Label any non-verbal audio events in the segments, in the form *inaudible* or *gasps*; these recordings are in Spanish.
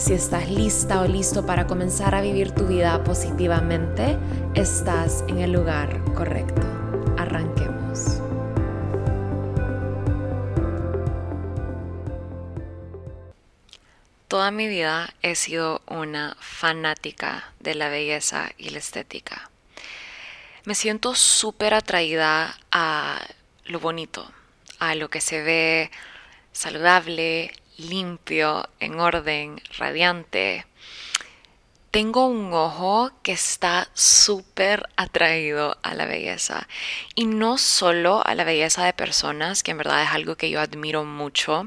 Si estás lista o listo para comenzar a vivir tu vida positivamente, estás en el lugar correcto. Arranquemos. Toda mi vida he sido una fanática de la belleza y la estética. Me siento súper atraída a lo bonito, a lo que se ve saludable, limpio, en orden, radiante. Tengo un ojo que está súper atraído a la belleza. Y no solo a la belleza de personas, que en verdad es algo que yo admiro mucho.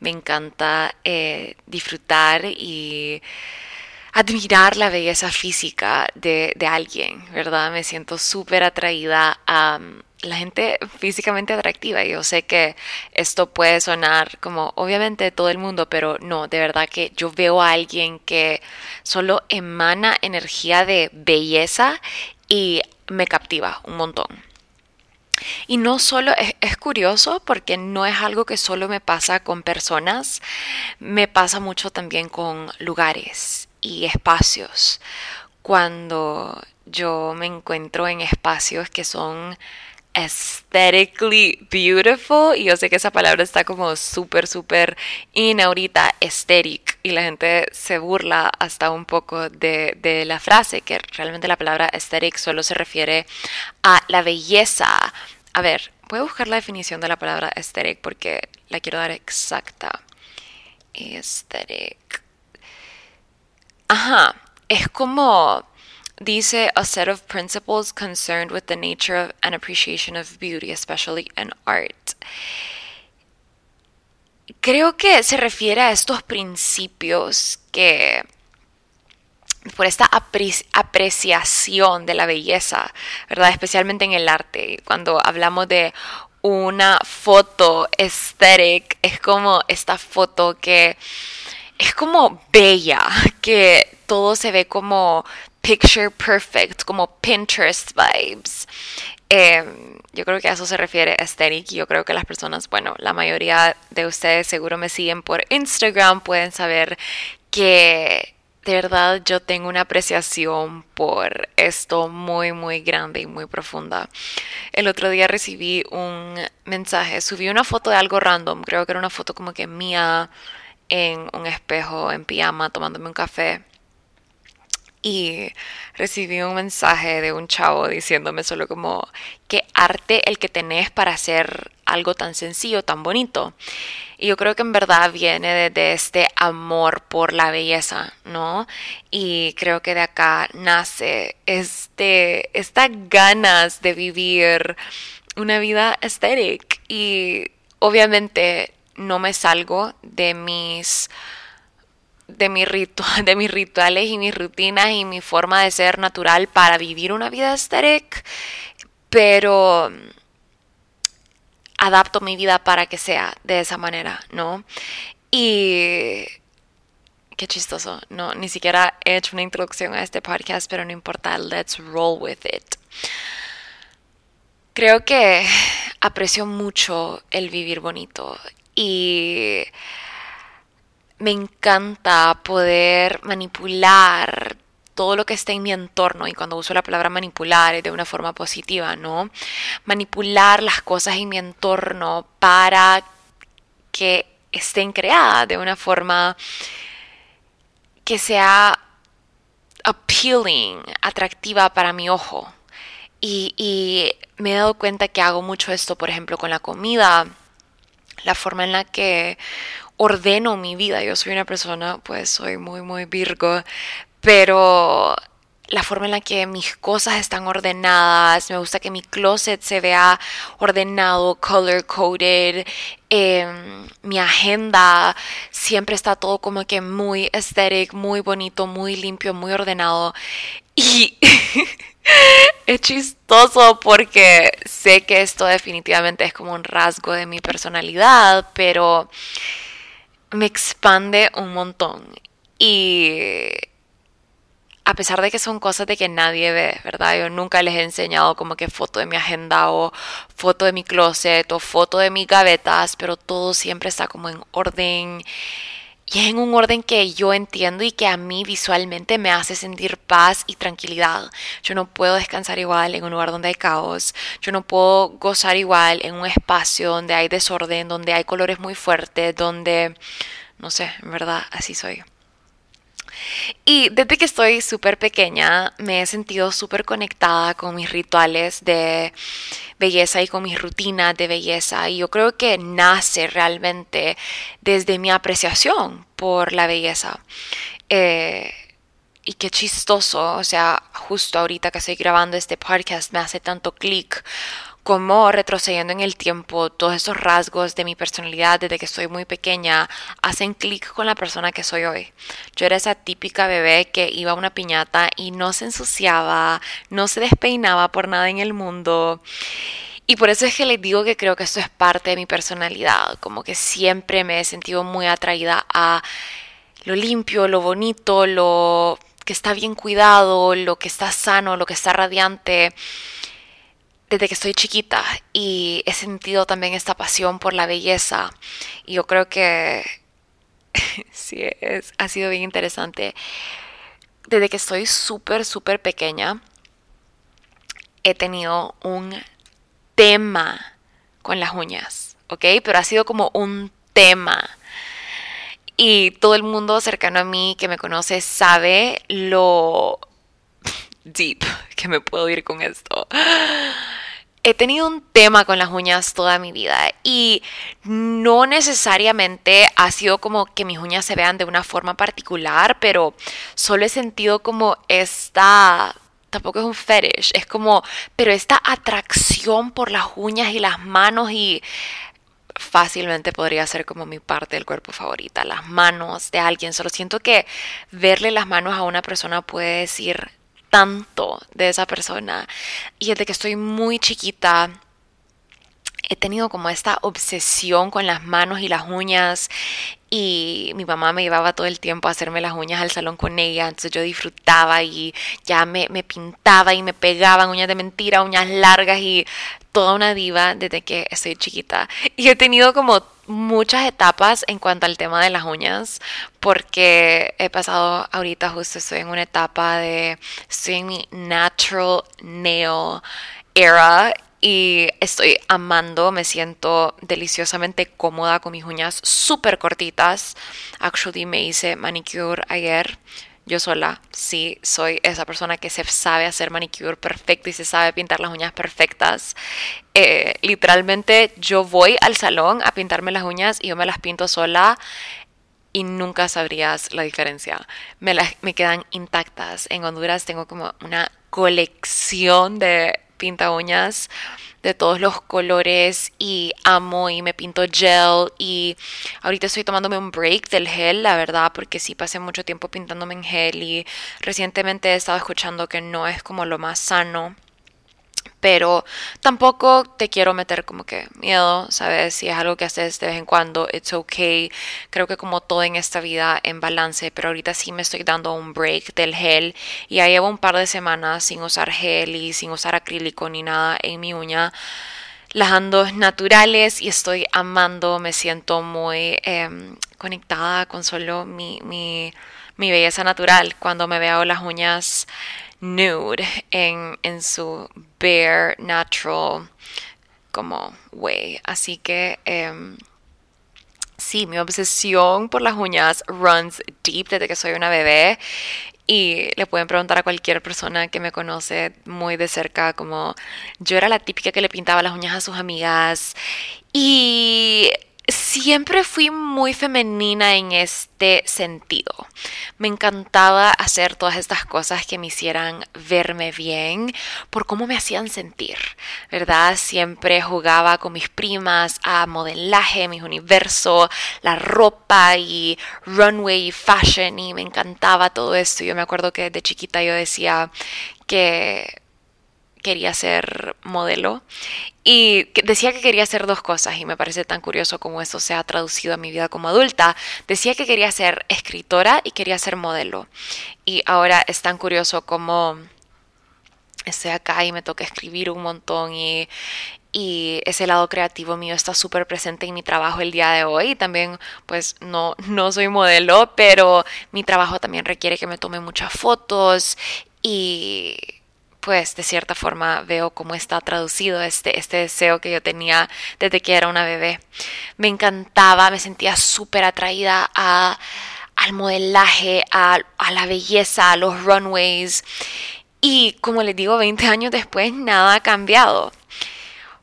Me encanta eh, disfrutar y admirar la belleza física de, de alguien, ¿verdad? Me siento súper atraída a la gente físicamente atractiva. Yo sé que esto puede sonar como obviamente todo el mundo, pero no, de verdad que yo veo a alguien que solo emana energía de belleza y me captiva un montón. Y no solo es, es, curioso porque no es algo que solo me pasa con personas, me pasa mucho también con lugares y espacios. Cuando yo me encuentro en espacios que son aesthetically beautiful y yo sé que esa palabra está como súper súper inaudita aesthetic y la gente se burla hasta un poco de, de, la frase que realmente la palabra aesthetic solo se refiere a la belleza. A ver voy a buscar la definición de la palabra aesthetic porque la quiero dar exacta. Aesthetic. Ajá es como dice a set of principles concerned with the nature of and appreciation of beauty, especially in art. Creo que se refiere a estos principios que por esta apreciación de la belleza, ¿verdad? Especialmente en el arte. Cuando hablamos de una foto aesthetic, es como esta foto que es como bella, que todo se ve como picture perfect, como Pinterest vibes. Em, yo creo que a eso se refiere aesthetic. Yo creo que las personas, bueno, la mayoría de ustedes seguro me siguen por Instagram, pueden saber que de verdad yo tengo una apreciación por esto muy, muy grande y muy profunda. El otro día recibí un mensaje, subí una foto de algo random, creo que era una foto como que mía en un espejo, en pijama, tomándome un café y recibí un mensaje de un chavo diciéndome solo como qué arte el que tenés para hacer algo tan sencillo, tan bonito. Y yo creo que en verdad viene de, este amor por la belleza, ¿no? Y creo que de acá nace este, ganas de vivir una vida estética. Y obviamente no me salgo de mis de, mi *laughs* de mis rituales y mis rutinas y mi forma de ser natural para vivir una vida estética, pero adapto mi vida para que sea de esa manera, ¿no? Y qué chistoso, no, ni siquiera he hecho una introducción a este podcast, pero no importa, let's roll with it. Creo que aprecio mucho el vivir bonito y me encanta poder manipular todo lo que está en mi entorno y cuando uso la palabra manipular es de una forma positiva, ¿no? Manipular las cosas en mi entorno para que estén creadas de una forma que sea appealing, atractiva para mi ojo. Y, me he dado cuenta que hago mucho esto, por ejemplo, con la comida, la forma en la que ordeno mi vida. Yo soy una persona, pues soy muy, muy virgo, pero la forma en la que mis cosas están ordenadas, me gusta que mi closet se vea ordenado, color coded, em, mi agenda siempre está todo como que muy aesthetic, muy bonito, muy limpio, muy ordenado. Y *laughs* es chistoso porque sé que esto definitivamente es como un rasgo de mi personalidad, pero me expande un montón. Y a pesar de que son cosas de que nadie ve, ¿verdad? Yo nunca les he enseñado como que foto de mi agenda o foto de mi closet o foto de mis gavetas, pero todo siempre está como en orden y en un orden que yo entiendo y que a mí visualmente me hace sentir paz y tranquilidad. Yo no puedo descansar igual en un lugar donde hay caos. Yo no puedo gozar igual en un espacio donde hay desorden, donde hay colores muy fuertes, donde... No sé, en verdad, así soy. Y desde que estoy súper pequeña me he sentido súper conectada con mis rituales de belleza y con mis rutinas de belleza. Y yo creo que nace realmente desde mi apreciación por la belleza. Eh, y qué chistoso, o sea, justo ahorita que estoy grabando este podcast me hace tanto clic como retrocediendo en el tiempo, todos esos rasgos de mi personalidad desde que soy muy pequeña hacen clic con la persona que soy hoy. Yo era esa típica bebé que iba a una piñata y no se ensuciaba, no se despeinaba por nada en el mundo. Y por eso es que les digo que creo que esto es parte de mi personalidad, como que siempre me he sentido muy atraída a lo limpio, lo bonito, lo que está bien cuidado, lo que está sano, lo que está radiante desde que estoy chiquita y he sentido también esta pasión por la belleza y yo creo que *laughs* sí, es, ha sido bien interesante. Desde que estoy súper, súper pequeña, he tenido un tema con las uñas, ¿ok? Pero ha sido como un tema. Y todo el mundo cercano a mí que me conoce sabe lo *laughs* deep que me puedo ir con esto he tenido un tema con las uñas toda mi vida y no necesariamente ha sido como que mis uñas se vean de una forma particular, pero solo he sentido como esta tampoco es un fetish, es como, pero esta atracción por las uñas y las manos y fácilmente podría ser como mi parte del cuerpo favorita, las manos de alguien. Solo siento que verle las manos a una persona puede decir tanto de esa persona. Y desde que estoy muy chiquita, he tenido como esta obsesión con las manos y las uñas y mi mamá me llevaba todo el tiempo a hacerme las uñas al salón con ella, entonces yo disfrutaba y ya me, me pintaba y me pegaban uñas de mentira, uñas largas y toda una diva desde que estoy chiquita. Y he tenido como muchas etapas en cuanto al tema de las uñas, porque he pasado ahorita justo estoy en una etapa de, estoy en mi natural nail era y estoy amando, me siento deliciosamente cómoda con mis uñas súper cortitas. Actually me hice manicure ayer yo sola, sí, soy esa persona que se sabe hacer manicure perfecto y se sabe pintar las uñas perfectas. Eh, literalmente yo voy al salón a pintarme las uñas y yo me las pinto sola y nunca sabrías la diferencia. Me, las, me quedan intactas. En Honduras tengo como una colección de pinta uñas de todos los colores y amo y me pinto gel y ahorita estoy tomándome un break del gel, la verdad, porque sí pasé mucho tiempo pintándome en gel y recientemente he estado escuchando que no es como lo más sano pero tampoco te quiero meter como que miedo, ¿sabes? Si es algo que haces de vez en cuando, it's okay. Creo que como todo en esta vida en balance, pero ahorita sí me estoy dando un break del gel y ya llevo un par de semanas sin usar gel y sin usar acrílico ni nada en mi uña. Las ando naturales y estoy amando, me siento muy em, conectada con solo mi, mi, mi belleza natural cuando me veo las uñas nude en, en su bare natural como way. Así que eh, sí, mi obsesión por las uñas runs deep desde que soy una bebé. Y le pueden preguntar a cualquier persona que me conoce muy de cerca, como yo era la típica que le pintaba las uñas a sus amigas. Y siempre fui muy femenina en este sentido. Me encantaba hacer todas estas cosas que me hicieran verme bien por cómo me hacían sentir, ¿verdad? Siempre jugaba con mis primas a modelaje, mis universo, la ropa y runway y fashion y me encantaba todo esto. Yo me acuerdo que de chiquita yo decía que quería ser modelo y decía que quería hacer dos cosas y me parece tan curioso como eso se ha traducido a mi vida como adulta. Decía que quería ser escritora y quería ser modelo. Y ahora es tan curioso como estoy acá y me toca escribir un montón y, y ese lado creativo mío está súper presente en mi trabajo el día de hoy. También, pues, no, no soy modelo, pero mi trabajo también requiere que me tome muchas fotos y pues de cierta forma veo cómo está traducido este, este deseo que yo tenía desde que era una bebé. Me encantaba, me sentía súper atraída al modelaje, a, a la belleza, a los runways. Y como les digo, 20 años después nada ha cambiado.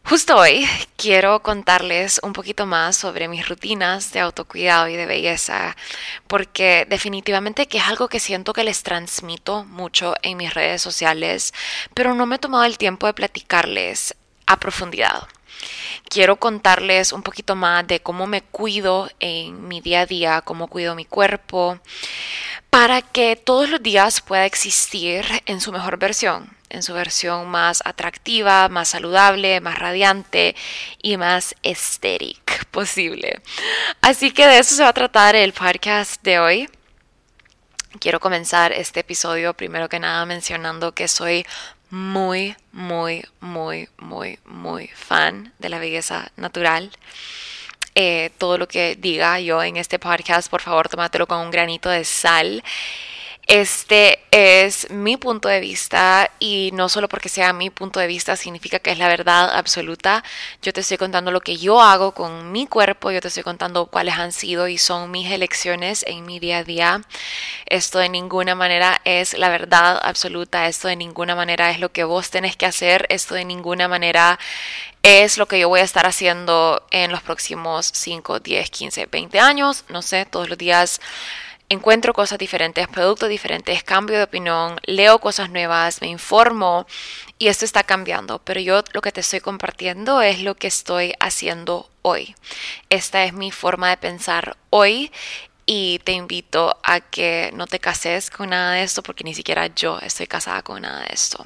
Justo hoy quiero contarles un poquito más sobre mis rutinas de autocuidado y de belleza, porque definitivamente que es algo que siento que les transmito mucho en mis redes sociales, pero no me he tomado el tiempo de platicarles a profundidad. Quiero contarles un poquito más de cómo me cuido en mi día a día, cómo cuido mi cuerpo, para que todos los días pueda existir en su mejor versión en su versión más atractiva, más saludable, más radiante y más estética posible. Así que de eso se va a tratar el podcast de hoy. Quiero comenzar este episodio primero que nada mencionando que soy muy, muy, muy, muy, muy fan de la belleza natural. Eh, todo lo que diga yo en este podcast, por favor, tómatelo con un granito de sal. Este es mi punto de vista y no solo porque sea mi punto de vista significa que es la verdad absoluta. Yo te estoy contando lo que yo hago con mi cuerpo, yo te estoy contando cuáles han sido y son mis elecciones en mi día a día. Esto de ninguna manera es la verdad absoluta, esto de ninguna manera es lo que vos tenés que hacer, esto de ninguna manera es lo que yo voy a estar haciendo en los próximos 5, 10, 15, 20 años, no sé, todos los días encuentro cosas diferentes, productos diferentes, cambio de opinión, leo cosas nuevas, me informo y esto está cambiando, pero yo lo que te estoy compartiendo es lo que estoy haciendo hoy. Esta es mi forma de pensar hoy y te invito a que no te cases con nada de esto porque ni siquiera yo estoy casada con nada de esto.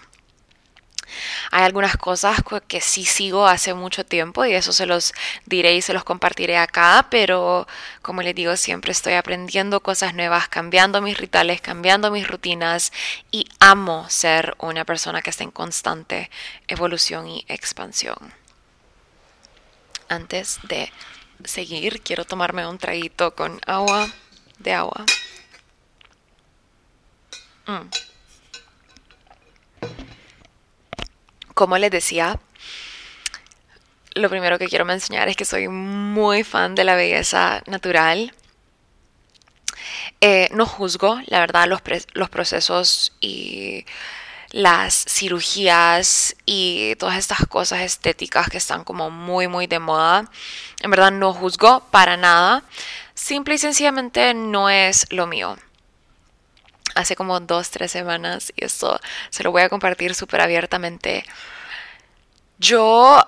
Hay algunas cosas que sí sigo hace mucho tiempo y eso se los diré y se los compartiré acá, pero como les digo, siempre estoy aprendiendo cosas nuevas, cambiando mis rituales, cambiando mis rutinas y amo ser una persona que está en constante evolución y expansión. Antes de seguir, quiero tomarme un traguito con agua de agua. Mm. Como les decía, lo primero que quiero mencionar es que soy muy fan de la belleza natural. Eh, no juzgo, la verdad, los, los procesos y las cirugías y todas estas cosas estéticas que están como muy, muy de moda. En verdad no juzgo para nada. Simple y sencillamente no es lo mío hace como dos, tres semanas y esto se lo voy a compartir súper abiertamente. Yo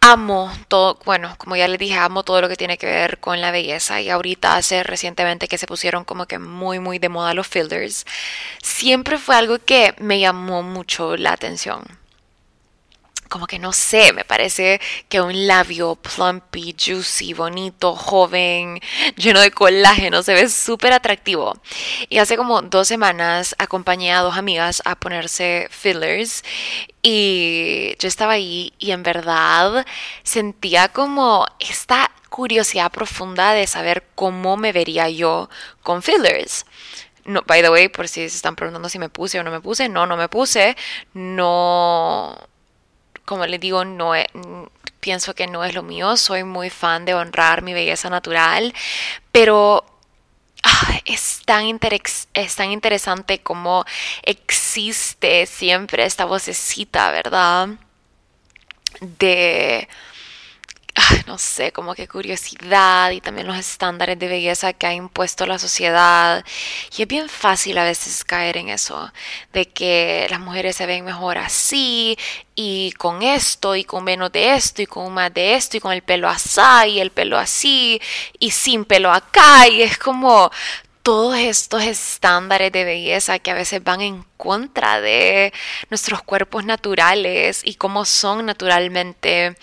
amo todo, bueno, como ya les dije, amo todo lo que tiene que ver con la belleza y ahorita hace recientemente que se pusieron como que muy, muy de moda los fillers, siempre fue algo que me llamó mucho la atención como que no sé, me parece que un labio plumpy, juicy, bonito, joven, lleno de colágeno, se ve súper atractivo. Y hace como dos semanas acompañé a dos amigas a ponerse fillers y yo estaba ahí y en verdad sentía como esta curiosidad profunda de saber cómo me vería yo con fillers. No, by the way, por si se están preguntando si me puse o no me puse, no, no me puse. No, como les digo, no pienso que no es lo mío. Soy muy fan de honrar mi belleza natural, pero ah, es, tan es tan interesante como existe siempre esta vocecita, ¿verdad? De no sé, como que curiosidad y también los estándares de belleza que ha impuesto la sociedad. Y es bien fácil a veces caer en eso, de que las mujeres se ven mejor así y con esto y con menos de esto y con más de esto y con el pelo así y el pelo así y sin pelo acá y es como todos estos estándares de belleza que a veces van en contra de nuestros cuerpos naturales y cómo son naturalmente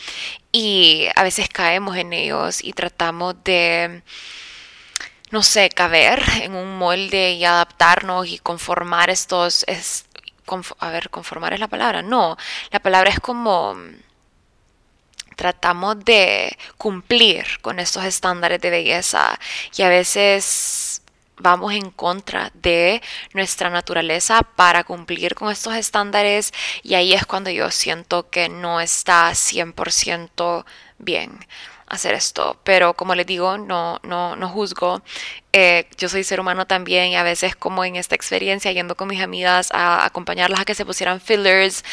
y a veces caemos en ellos y tratamos de no sé, caber en un molde y adaptarnos y conformar estos es, a ver, conformar es la palabra, no, la palabra es como tratamos de cumplir con estos estándares de belleza y a veces vamos en contra de nuestra naturaleza para cumplir con estos estándares y ahí es cuando yo siento que no está 100% bien hacer esto, pero como les digo, no, no, no juzgo. Eh, yo soy ser humano también y a veces como en esta experiencia yendo con mis amigas a acompañarlas a que se pusieran fillers,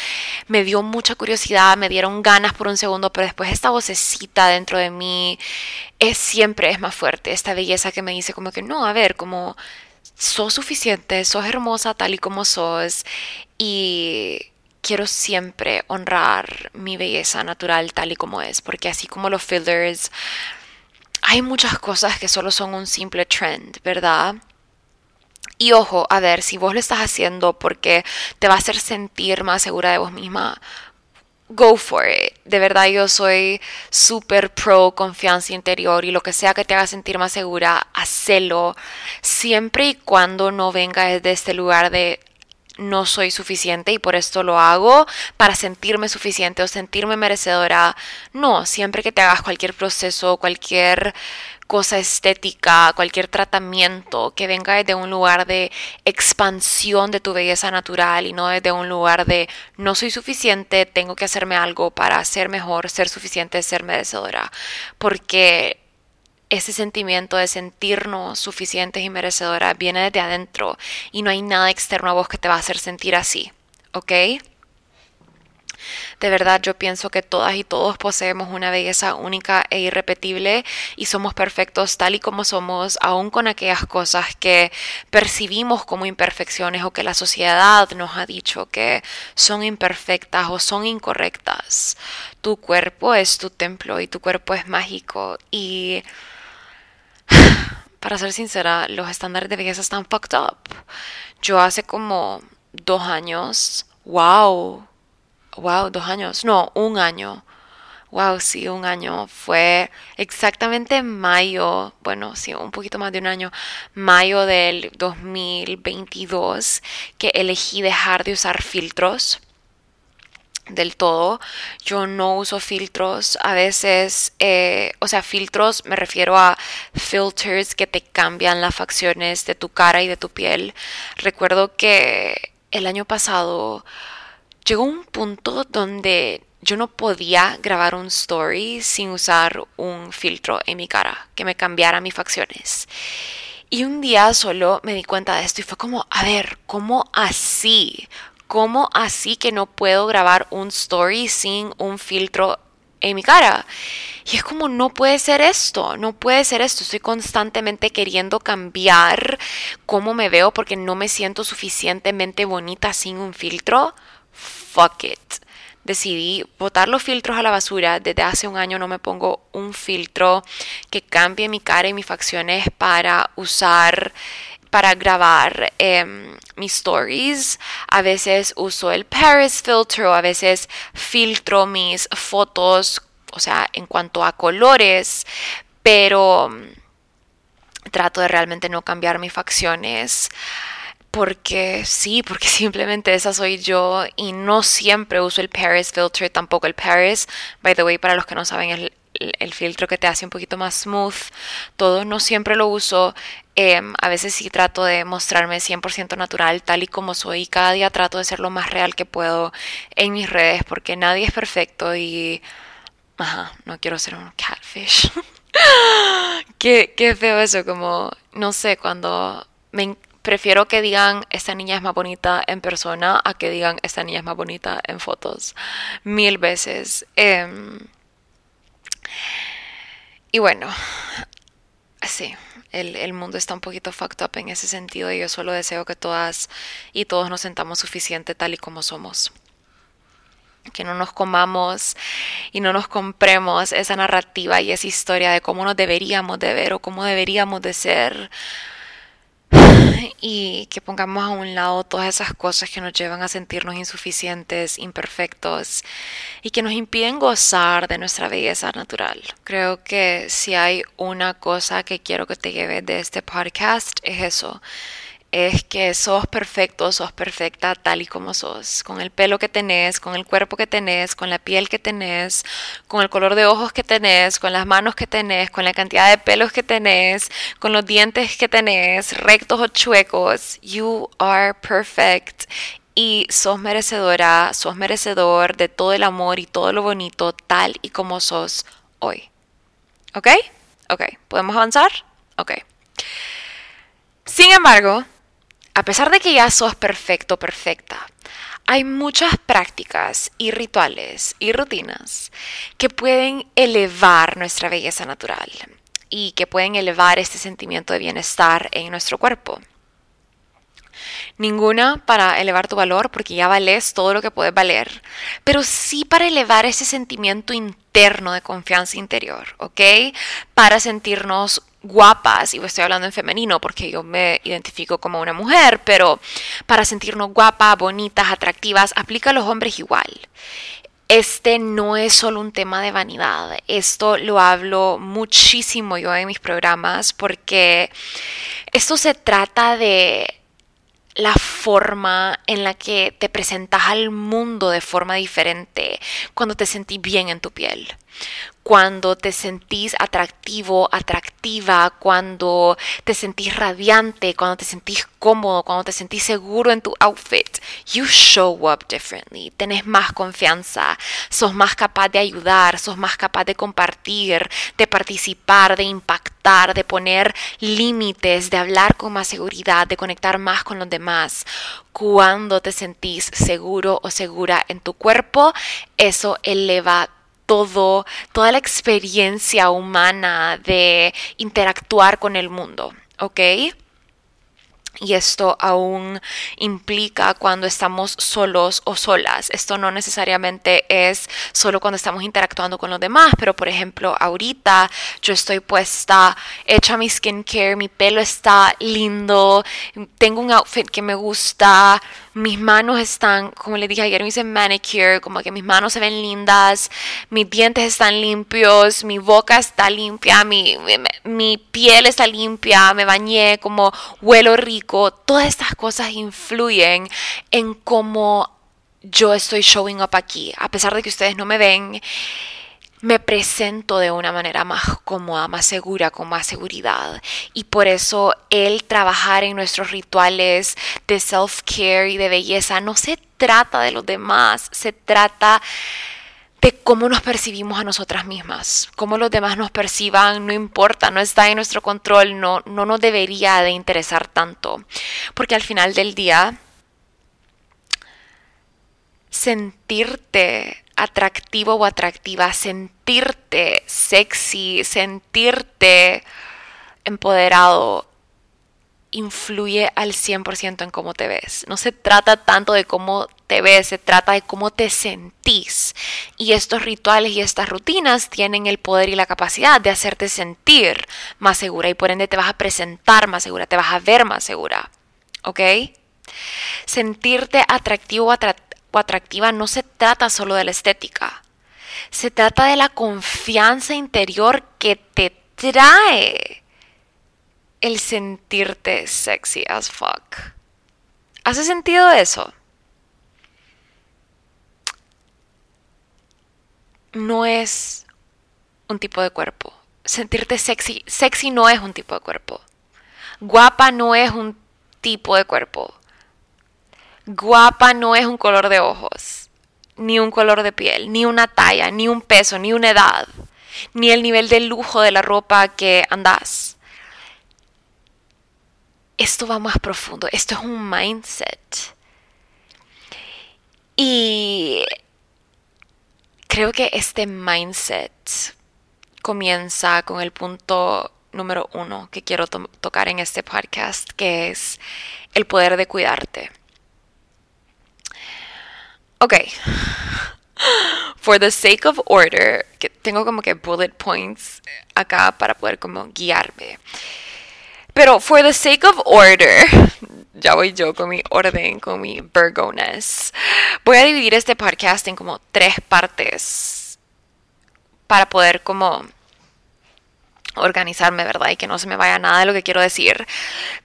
me dio mucha curiosidad, me dieron ganas por un segundo, pero después esta vocecita dentro de mí es siempre es más fuerte, esta belleza que me dice como que no, a ver, como sos suficiente, sos hermosa tal y como sos y quiero siempre honrar mi belleza natural tal y como es, porque así como los fillers, hay muchas cosas que solo son un simple trend, ¿verdad? Y ojo, a ver, si vos lo estás haciendo porque te va a hacer sentir más segura de vos misma, go for it. De verdad yo soy súper pro confianza interior y lo que sea que te haga sentir más segura, hacelo siempre y cuando no venga desde este lugar de no soy suficiente y por esto lo hago para sentirme suficiente o sentirme merecedora. No, siempre que te hagas cualquier proceso, cualquier cosa estética, cualquier tratamiento que venga desde un lugar de expansión de tu belleza natural y no desde un lugar de no soy suficiente, tengo que hacerme algo para ser mejor, ser suficiente, ser merecedora. Porque ese sentimiento de sentirnos suficientes y merecedoras viene desde adentro y no hay nada externo a vos que te va a hacer sentir así, ¿ok? De verdad yo pienso que todas y todos poseemos una belleza única e irrepetible y somos perfectos tal y como somos, aun con aquellas cosas que percibimos como imperfecciones o que la sociedad nos ha dicho que son imperfectas o son incorrectas. Tu cuerpo es tu templo y tu cuerpo es mágico y *sighs* para ser sincera, los estándares de belleza están fucked up. Yo hace como dos años, wow, wow, dos años, no, un año. Wow, sí, un año. Fue exactamente en mayo, bueno, sí, un poquito más de un año, mayo del 2022, que elegí dejar de usar filtros del todo. Yo no uso filtros. A veces, eh, o sea, filtros me refiero a filters que te cambian las facciones de tu cara y de tu piel. Recuerdo que el año pasado llegó un punto donde yo no podía grabar un story sin usar un filtro en mi cara que me cambiara mis facciones. Y un día solo me di cuenta de esto y fue como, a ver, ¿cómo así? ¿Cómo así que no puedo grabar un story sin un filtro en mi cara? Y es como, no puede ser esto, no puede ser esto. Estoy constantemente queriendo cambiar cómo me veo porque no me siento suficientemente bonita sin un filtro. Fuck it. Decidí botar los filtros a la basura. Desde hace un año no me pongo un filtro que cambie mi cara y mis facciones para usar para grabar em, mis stories. A veces uso el Paris filter o a veces filtro mis fotos, o sea, en cuanto a colores, pero mm, trato de realmente no cambiar mis facciones porque sí, porque *laughs* simplemente esa soy yo y no siempre uso el Paris filter, tampoco el Paris. By the way, para los que no saben, el, el filtro que te hace un poquito más smooth. Todo no siempre lo uso. Em, a veces sí trato de mostrarme 100% natural tal y como soy. Cada día trato de ser lo más real que puedo en mis redes porque nadie es perfecto y... Ajá, no quiero ser un catfish. *laughs* qué, qué feo eso, como, no sé, cuando me, prefiero que digan esta niña es más bonita en persona a que digan esta niña es más bonita en fotos. Mil veces. Eh, Y bueno, sí, el, mundo está un poquito fucked up en ese sentido y yo solo deseo que todas y todos nos sentamos suficiente tal y como somos. Que no nos comamos y no nos compremos esa narrativa y esa historia de cómo nos deberíamos de ver o cómo deberíamos de ser *sighs* y que pongamos a un lado todas esas cosas que nos llevan a sentirnos insuficientes, imperfectos y que nos impiden gozar de nuestra belleza natural. Creo que si hay una cosa que quiero que te lleves de este podcast es eso, es que sos perfecto, sos perfecta tal y como sos, con el pelo que tenés, con el cuerpo que tenés, con la piel que tenés, con el color de ojos que tenés, con las manos que tenés, con la cantidad de pelos que tenés, con los dientes que tenés, rectos o chuecos. You are perfect y sos merecedora, sos merecedor de todo el amor y todo lo bonito tal y como sos hoy. ¿Ok? Ok, ¿podemos avanzar? Ok. Sin embargo, a pesar de que ya sos perfecto, perfecta, hay muchas prácticas y rituales y rutinas que pueden elevar nuestra belleza natural y que pueden elevar este sentimiento de bienestar en nuestro cuerpo. Ninguna para elevar tu valor porque ya vales todo lo que puedes valer, pero sí para elevar ese sentimiento interno de confianza interior, ¿ok? Para sentirnos guapas, y estoy hablando en femenino porque yo me identifico como una mujer, pero para sentirnos guapas, bonitas, atractivas, aplica a los hombres igual. Este no es solo un tema de vanidad, esto lo hablo muchísimo yo en mis programas porque esto se trata de la forma en la que te presentas al mundo de forma diferente cuando te sentís bien en tu piel, cuando te sentís atractivo, atractiva, cuando te sentís radiante, cuando te sentís cómodo, cuando te sentís seguro en tu outfit, you show up differently, tenés más confianza, sos más capaz de ayudar, sos más capaz de compartir, de participar, de impactar, de poner límites, de hablar con más seguridad, de conectar más con los demás. Cuando te sentís seguro o segura en tu cuerpo, eso eleva todo, toda la experiencia humana de interactuar con el mundo, ¿ok? Y esto aún implica cuando estamos solos o solas. Esto no necesariamente es solo cuando estamos interactuando con los demás, pero por ejemplo, ahorita yo estoy puesta, hecha mi skincare, mi pelo está lindo, tengo un outfit que me gusta, mis manos están, como le dije ayer, me hice manicure, como que mis manos se ven lindas, mis dientes están limpios, mi boca está limpia, mi, mi, piel está limpia, me bañé, como huelo rico. Todas estas cosas influyen en cómo yo estoy showing up aquí, a pesar de que ustedes no me ven me presento de una manera más cómoda, más segura, con más seguridad. Y por eso el trabajar en nuestros rituales de self-care y de belleza no se trata de los demás, se trata de cómo nos percibimos a nosotras mismas. Cómo los demás nos perciban no importa, no está en nuestro control, no, no nos debería de interesar tanto. Porque al final del día, sentirte atractivo o atractiva, sentirte sexy, sentirte empoderado, influye al 100% en cómo te ves. No se trata tanto de cómo te ves, se trata de cómo te sentís. Y estos rituales y estas rutinas tienen el poder y la capacidad de hacerte sentir más segura y por ende te vas a presentar más segura, te vas a ver más segura. ¿Ok? Sentirte atractivo o atractiva no se trata solo de la estética. Se trata de la confianza interior que te trae el sentirte sexy as fuck. ¿Hace sentido eso? No es un tipo de cuerpo. Sentirte sexy, sexy no es un tipo de cuerpo. Guapa no es un tipo de cuerpo. Guapa no es un color de ojos, ni un color de piel, ni una talla, ni un peso, ni una edad, ni el nivel de lujo de la ropa que andas. Esto va más profundo, esto es un mindset. Y creo que este mindset comienza con el punto número uno que quiero tocar en este podcast, que es el poder de cuidarte. Ok. For the sake of order, que tengo como que bullet points acá para poder como guiarme. Pero for the sake of order, ya voy yo con mi orden, con mi Virgoness. Voy a dividir este podcast en como tres partes para poder como organizarme, ¿verdad? Y que no se me vaya nada de lo que quiero decir.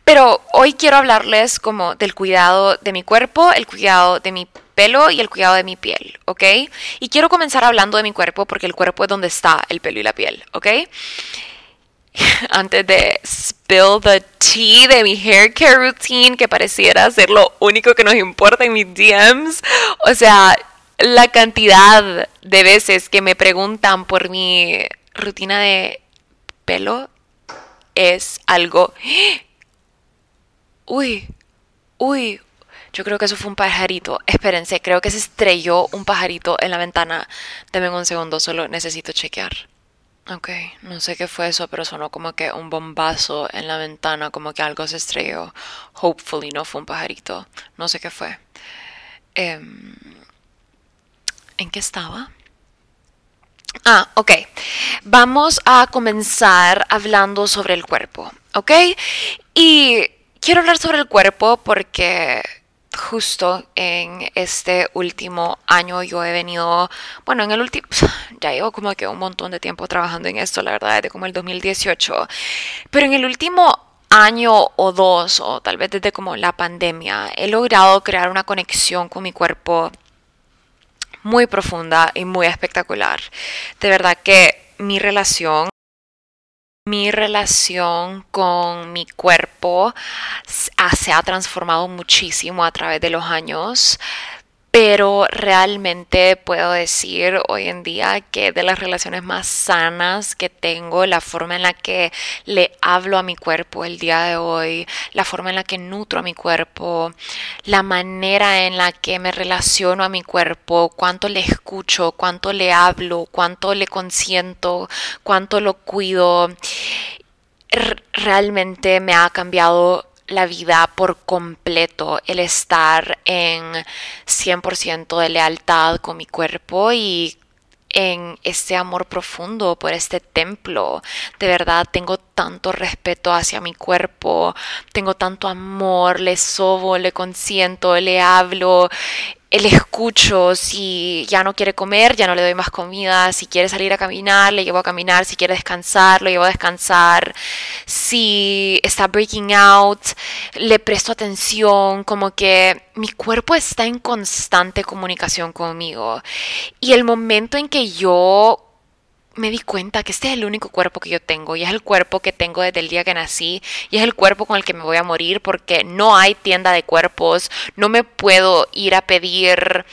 Pero hoy quiero hablarles como del cuidado de mi cuerpo, el cuidado de mi pelo y el cuidado de mi piel, ¿ok? Y quiero comenzar hablando de mi cuerpo porque el cuerpo es donde está el pelo y la piel, ¿ok? *laughs* Antes de spill the tea de mi hair care routine, que pareciera ser lo único que nos importa en mis DMs, o sea, la cantidad de veces que me preguntan por mi rutina de pelo es algo... *gasps* Uy, uy, yo creo que eso fue un pajarito. Espérense, creo que se estrelló un pajarito en la ventana. Denme un segundo, solo necesito chequear. Ok, no sé qué fue eso, pero sonó como que un bombazo en la ventana, como que algo se estrelló. Hopefully no fue un pajarito. No sé qué fue. Em, ¿En qué estaba? Ah, ok. Vamos a comenzar hablando sobre el cuerpo, ¿ok? Y quiero hablar sobre el cuerpo porque justo en este último año yo he venido, bueno, en el último, *laughs* ya llevo como que un montón de tiempo trabajando en esto, la verdad, desde como el 2018, pero en el último año o dos, o tal vez desde como la pandemia, he logrado crear una conexión con mi cuerpo muy profunda y muy espectacular. De verdad que mi relación mi relación con mi cuerpo se ha transformado muchísimo a través de los años pero realmente puedo decir hoy en día que de las relaciones más sanas que tengo, la forma en la que le hablo a mi cuerpo el día de hoy, la forma en la que nutro a mi cuerpo, la manera en la que me relaciono a mi cuerpo, cuánto le escucho, cuánto le hablo, cuánto le consiento, cuánto lo cuido, realmente me ha cambiado la vida por completo, el estar en 100% de lealtad con mi cuerpo y en este amor profundo por este templo. De verdad, tengo tanto respeto hacia mi cuerpo, tengo tanto amor, le sobo, le consiento, le hablo, le escucho, si ya no quiere comer, ya no le doy más comida, si quiere salir a caminar, le llevo a caminar, si quiere descansar, lo llevo a descansar, si está breaking out, le presto atención, como que mi cuerpo está en constante comunicación conmigo. Y el momento en que yo me di cuenta que este es el único cuerpo que yo tengo y es el cuerpo que tengo desde el día que nací y es el cuerpo con el que me voy a morir porque no hay tienda de cuerpos, no me puedo ir a pedir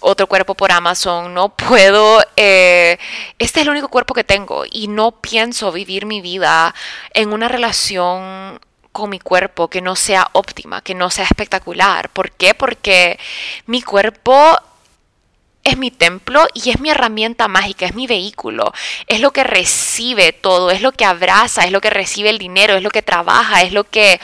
otro cuerpo por Amazon, no puedo, eh, este es el único cuerpo que tengo y no pienso vivir mi vida en una relación con mi cuerpo que no sea óptima, que no sea espectacular. ¿Por qué? Porque mi cuerpo es mi templo y es mi herramienta mágica, es mi vehículo, es lo que recibe todo, es lo que abraza, es lo que recibe el dinero, es lo que trabaja, es lo que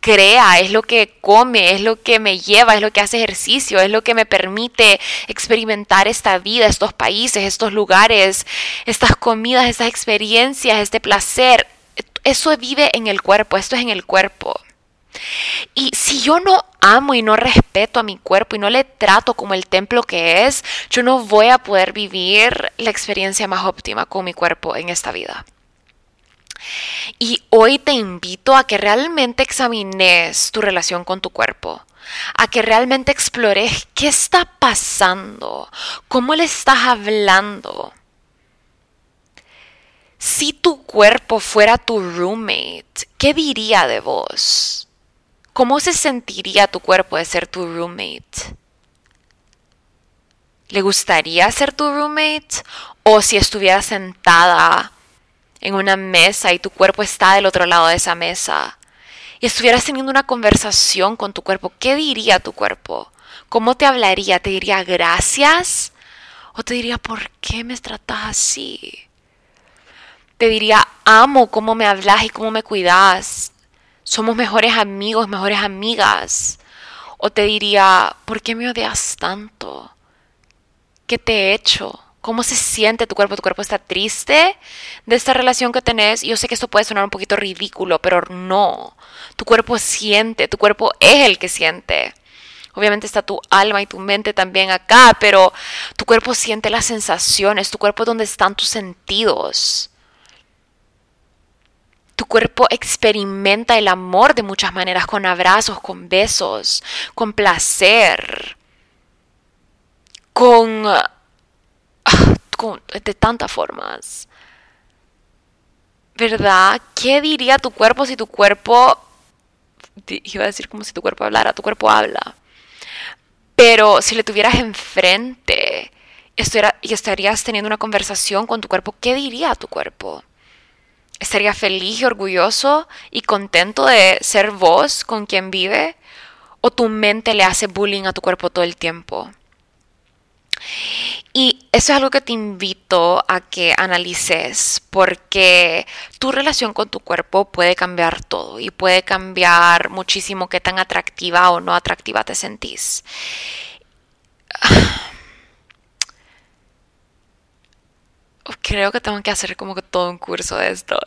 crea, es lo que come, es lo que me lleva, es lo que hace ejercicio, es lo que me permite experimentar esta vida, estos países, estos lugares, estas comidas, estas experiencias, este placer. Eso vive en el cuerpo, esto es en el cuerpo. Y si yo no amo y no respeto a mi cuerpo y no le trato como el templo que es, yo no voy a poder vivir la experiencia más óptima con mi cuerpo en esta vida. Y hoy te invito a que realmente examines tu relación con tu cuerpo, a que realmente explores qué está pasando, cómo le estás hablando. Si tu cuerpo fuera tu roommate, ¿qué diría de vos? ¿Cómo se sentiría tu cuerpo de ser tu roommate? ¿Le gustaría ser tu roommate? ¿O si estuviera sentada en una mesa y tu cuerpo está del otro lado de esa mesa y estuvieras teniendo una conversación con tu cuerpo, ¿qué diría tu cuerpo? ¿Cómo te hablaría? ¿Te diría gracias? ¿O te diría por qué me tratas así? Te diría, amo cómo me hablas y cómo me cuidas. Somos mejores amigos, mejores amigas. O te diría, ¿por qué me odias tanto? ¿Qué te he hecho? ¿Cómo se siente tu cuerpo? ¿Tu cuerpo está triste de esta relación que tenés? Yo sé que esto puede sonar un poquito ridículo, pero no. Tu cuerpo siente, tu cuerpo es el que siente. Obviamente está tu alma y tu mente también acá, pero tu cuerpo siente las sensaciones, tu cuerpo es donde están tus sentidos. Tu cuerpo experimenta el amor de muchas maneras, con abrazos, con besos, con placer, con, ah, de tantas formas. ¿Verdad? ¿Qué diría tu cuerpo si tu cuerpo, iba a decir como si tu cuerpo hablara, tu cuerpo habla? Pero si le tuvieras enfrente y estarías teniendo una conversación con tu cuerpo, ¿qué diría tu cuerpo? ¿Estaría feliz y orgulloso y contento de ser vos con quien vive? ¿O tu mente le hace bullying a tu cuerpo todo el tiempo? Y eso es algo que te invito a que analices porque tu relación con tu cuerpo puede cambiar todo y puede cambiar muchísimo qué tan atractiva o no atractiva te sentís. Creo que tengo que hacer como que todo un curso de esto.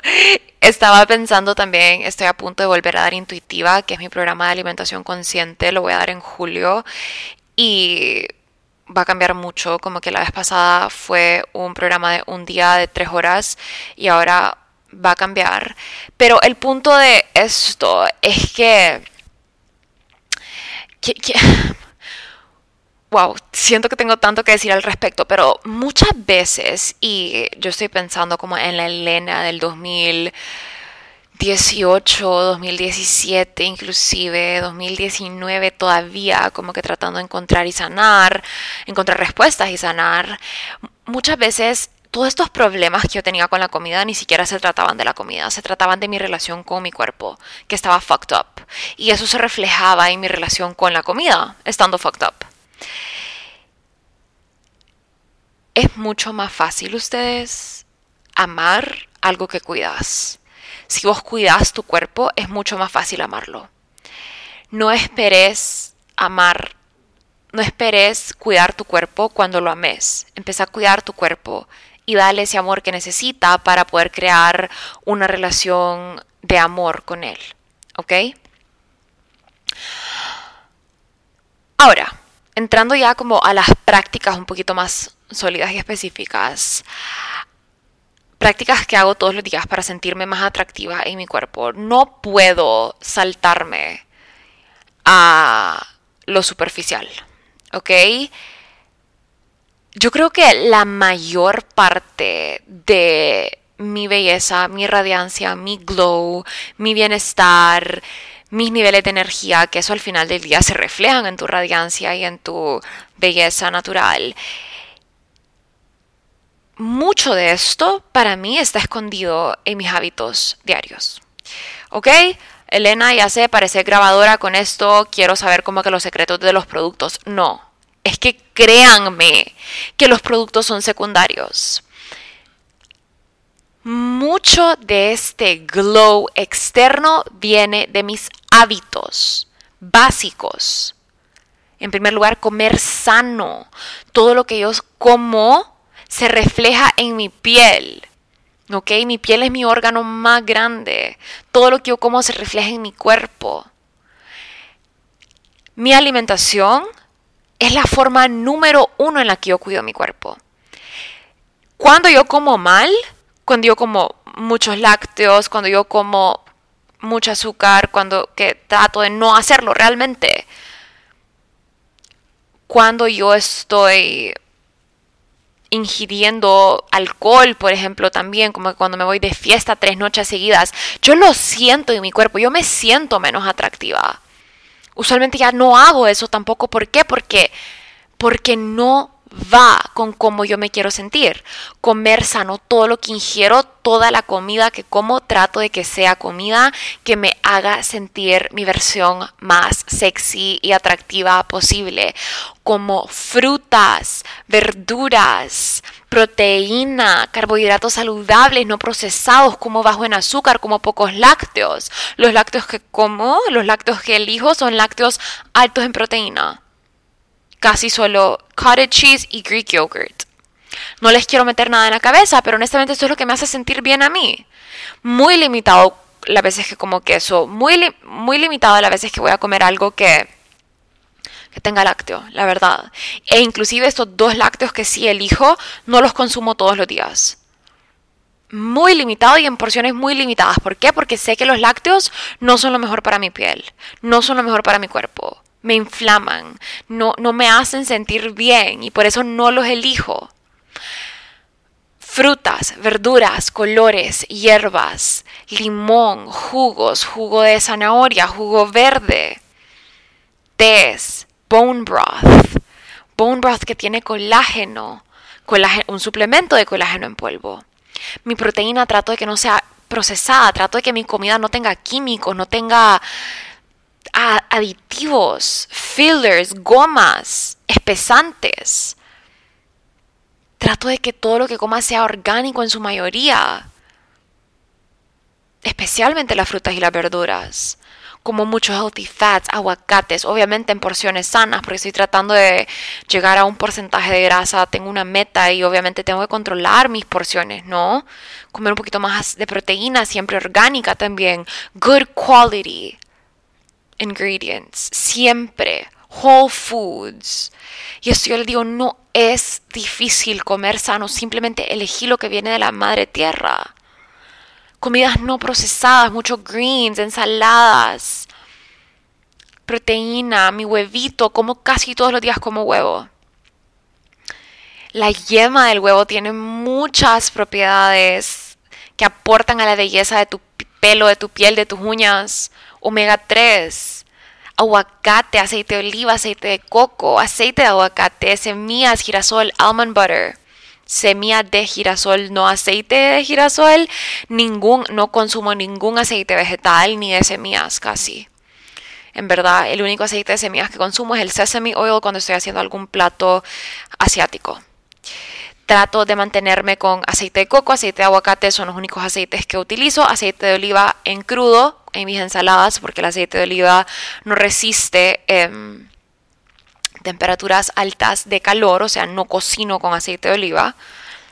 Estaba pensando también, estoy a punto de volver a dar Intuitiva, que es mi programa de alimentación consciente, lo voy a dar en julio. Y va a cambiar mucho, como que la vez pasada fue un programa de un día de tres horas y ahora va a cambiar. Pero el punto de esto es que... wow, siento que tengo tanto que decir al respecto, pero muchas veces, y yo estoy pensando como en la Elena del 2000 18, 2017, inclusive 2019 todavía como que tratando de encontrar y sanar, encontrar respuestas y sanar. Muchas veces todos estos problemas que yo tenía con la comida ni siquiera se trataban de la comida, se trataban de mi relación con mi cuerpo, que estaba fucked up. Y eso se reflejaba en mi relación con la comida, estando fucked up. Es mucho más fácil ustedes amar algo que cuidas si vos cuidas tu cuerpo, es mucho más fácil amarlo. No esperes amar, no esperes cuidar tu cuerpo cuando lo ames. Empieza a cuidar tu cuerpo y dale ese amor que necesita para poder crear una relación de amor con él. ¿Ok? Ahora, entrando ya como a las prácticas un poquito más sólidas y específicas prácticas que hago todos los días para sentirme más atractiva en mi cuerpo. No puedo saltarme a lo superficial, ¿ok? Yo creo que la mayor parte de mi belleza, mi radiancia, mi glow, mi bienestar, mis niveles de energía, que eso al final del día se reflejan en tu radiancia y en tu belleza natural, mucho de esto para mí está escondido en mis hábitos diarios. ¿Ok? Elena, ya sé, parece grabadora con esto, quiero saber cómo que los secretos de los productos. No, es que créanme que los productos son secundarios. Mucho de este glow externo viene de mis hábitos básicos. En primer lugar, comer sano. Todo lo que yo como se refleja en mi piel. ¿Ok? Mi piel es mi órgano más grande. Todo lo que yo como se refleja en mi cuerpo. Mi alimentación es la forma número uno en la que yo cuido mi cuerpo. Cuando yo como mal, cuando yo como muchos lácteos, cuando yo como mucho azúcar, cuando que trato de no hacerlo realmente. Cuando yo estoy ingiriendo alcohol, por ejemplo, también, como cuando me voy de fiesta tres noches seguidas, yo lo siento en mi cuerpo, yo me siento menos atractiva. Usualmente ya no hago eso tampoco, ¿por qué? Porque, porque no va con cómo yo me quiero sentir. Comer sano, todo lo que ingiero, toda la comida que como trato de que sea comida que me haga sentir mi versión más sexy y atractiva posible, como frutas, verduras, proteína, carbohidratos saludables, no procesados, como bajo en azúcar, como pocos lácteos. Los lácteos que como, los lácteos que elijo son lácteos altos en proteína. Casi solo cottage cheese y Greek yogurt. No les quiero meter nada en la cabeza, pero honestamente esto es lo que me hace sentir bien a mí. Muy limitado las veces que como queso, muy, muy limitado las veces que voy a comer algo que, que tenga lácteo, la verdad. E inclusive estos dos lácteos que sí elijo, no los consumo todos los días. Muy limitado y en porciones muy limitadas. ¿Por qué? Porque sé que los lácteos no son lo mejor para mi piel, no son lo mejor para mi cuerpo. Me inflaman, no, no me hacen sentir bien y por eso no los elijo frutas, verduras, colores, hierbas, limón, jugos, jugo de zanahoria, jugo verde, tés, bone broth, bone broth que tiene colágeno, un suplemento de colágeno en polvo. Mi proteína trato de que no sea procesada, trato de que mi comida no tenga químicos, no tenga aditivos, fillers, gomas, espesantes. Trato de que todo lo que coma sea orgánico en su mayoría. Especialmente las frutas y las verduras. Como muchos healthy fats, aguacates, obviamente en porciones sanas, porque estoy tratando de llegar a un porcentaje de grasa, tengo una meta y obviamente tengo que controlar mis porciones, ¿no? Comer un poquito más de proteína, siempre orgánica también. Good quality ingredients, siempre whole foods. Y esto yo le digo, no es difícil comer sano, simplemente elegí lo que viene de la madre tierra. Comidas no procesadas, muchos greens, ensaladas, proteína, mi huevito, como casi todos los días como huevo. La yema del huevo tiene muchas propiedades que aportan a la belleza de tu pelo, de tu piel, de tus uñas. Omega 3, aguacate, aceite de oliva, aceite de coco, aceite de aguacate, semillas, girasol, almond butter, semilla de girasol, no aceite de girasol, ningún, no consumo ningún aceite vegetal ni de semillas casi. En verdad, el único aceite de semillas que consumo es el sesame oil cuando estoy haciendo algún plato asiático. Trato de mantenerme con aceite de coco, aceite de aguacate, son los únicos aceites que utilizo. Aceite de oliva en crudo en mis ensaladas porque el aceite de oliva no resiste em, temperaturas altas de calor, o sea, no cocino con aceite de oliva.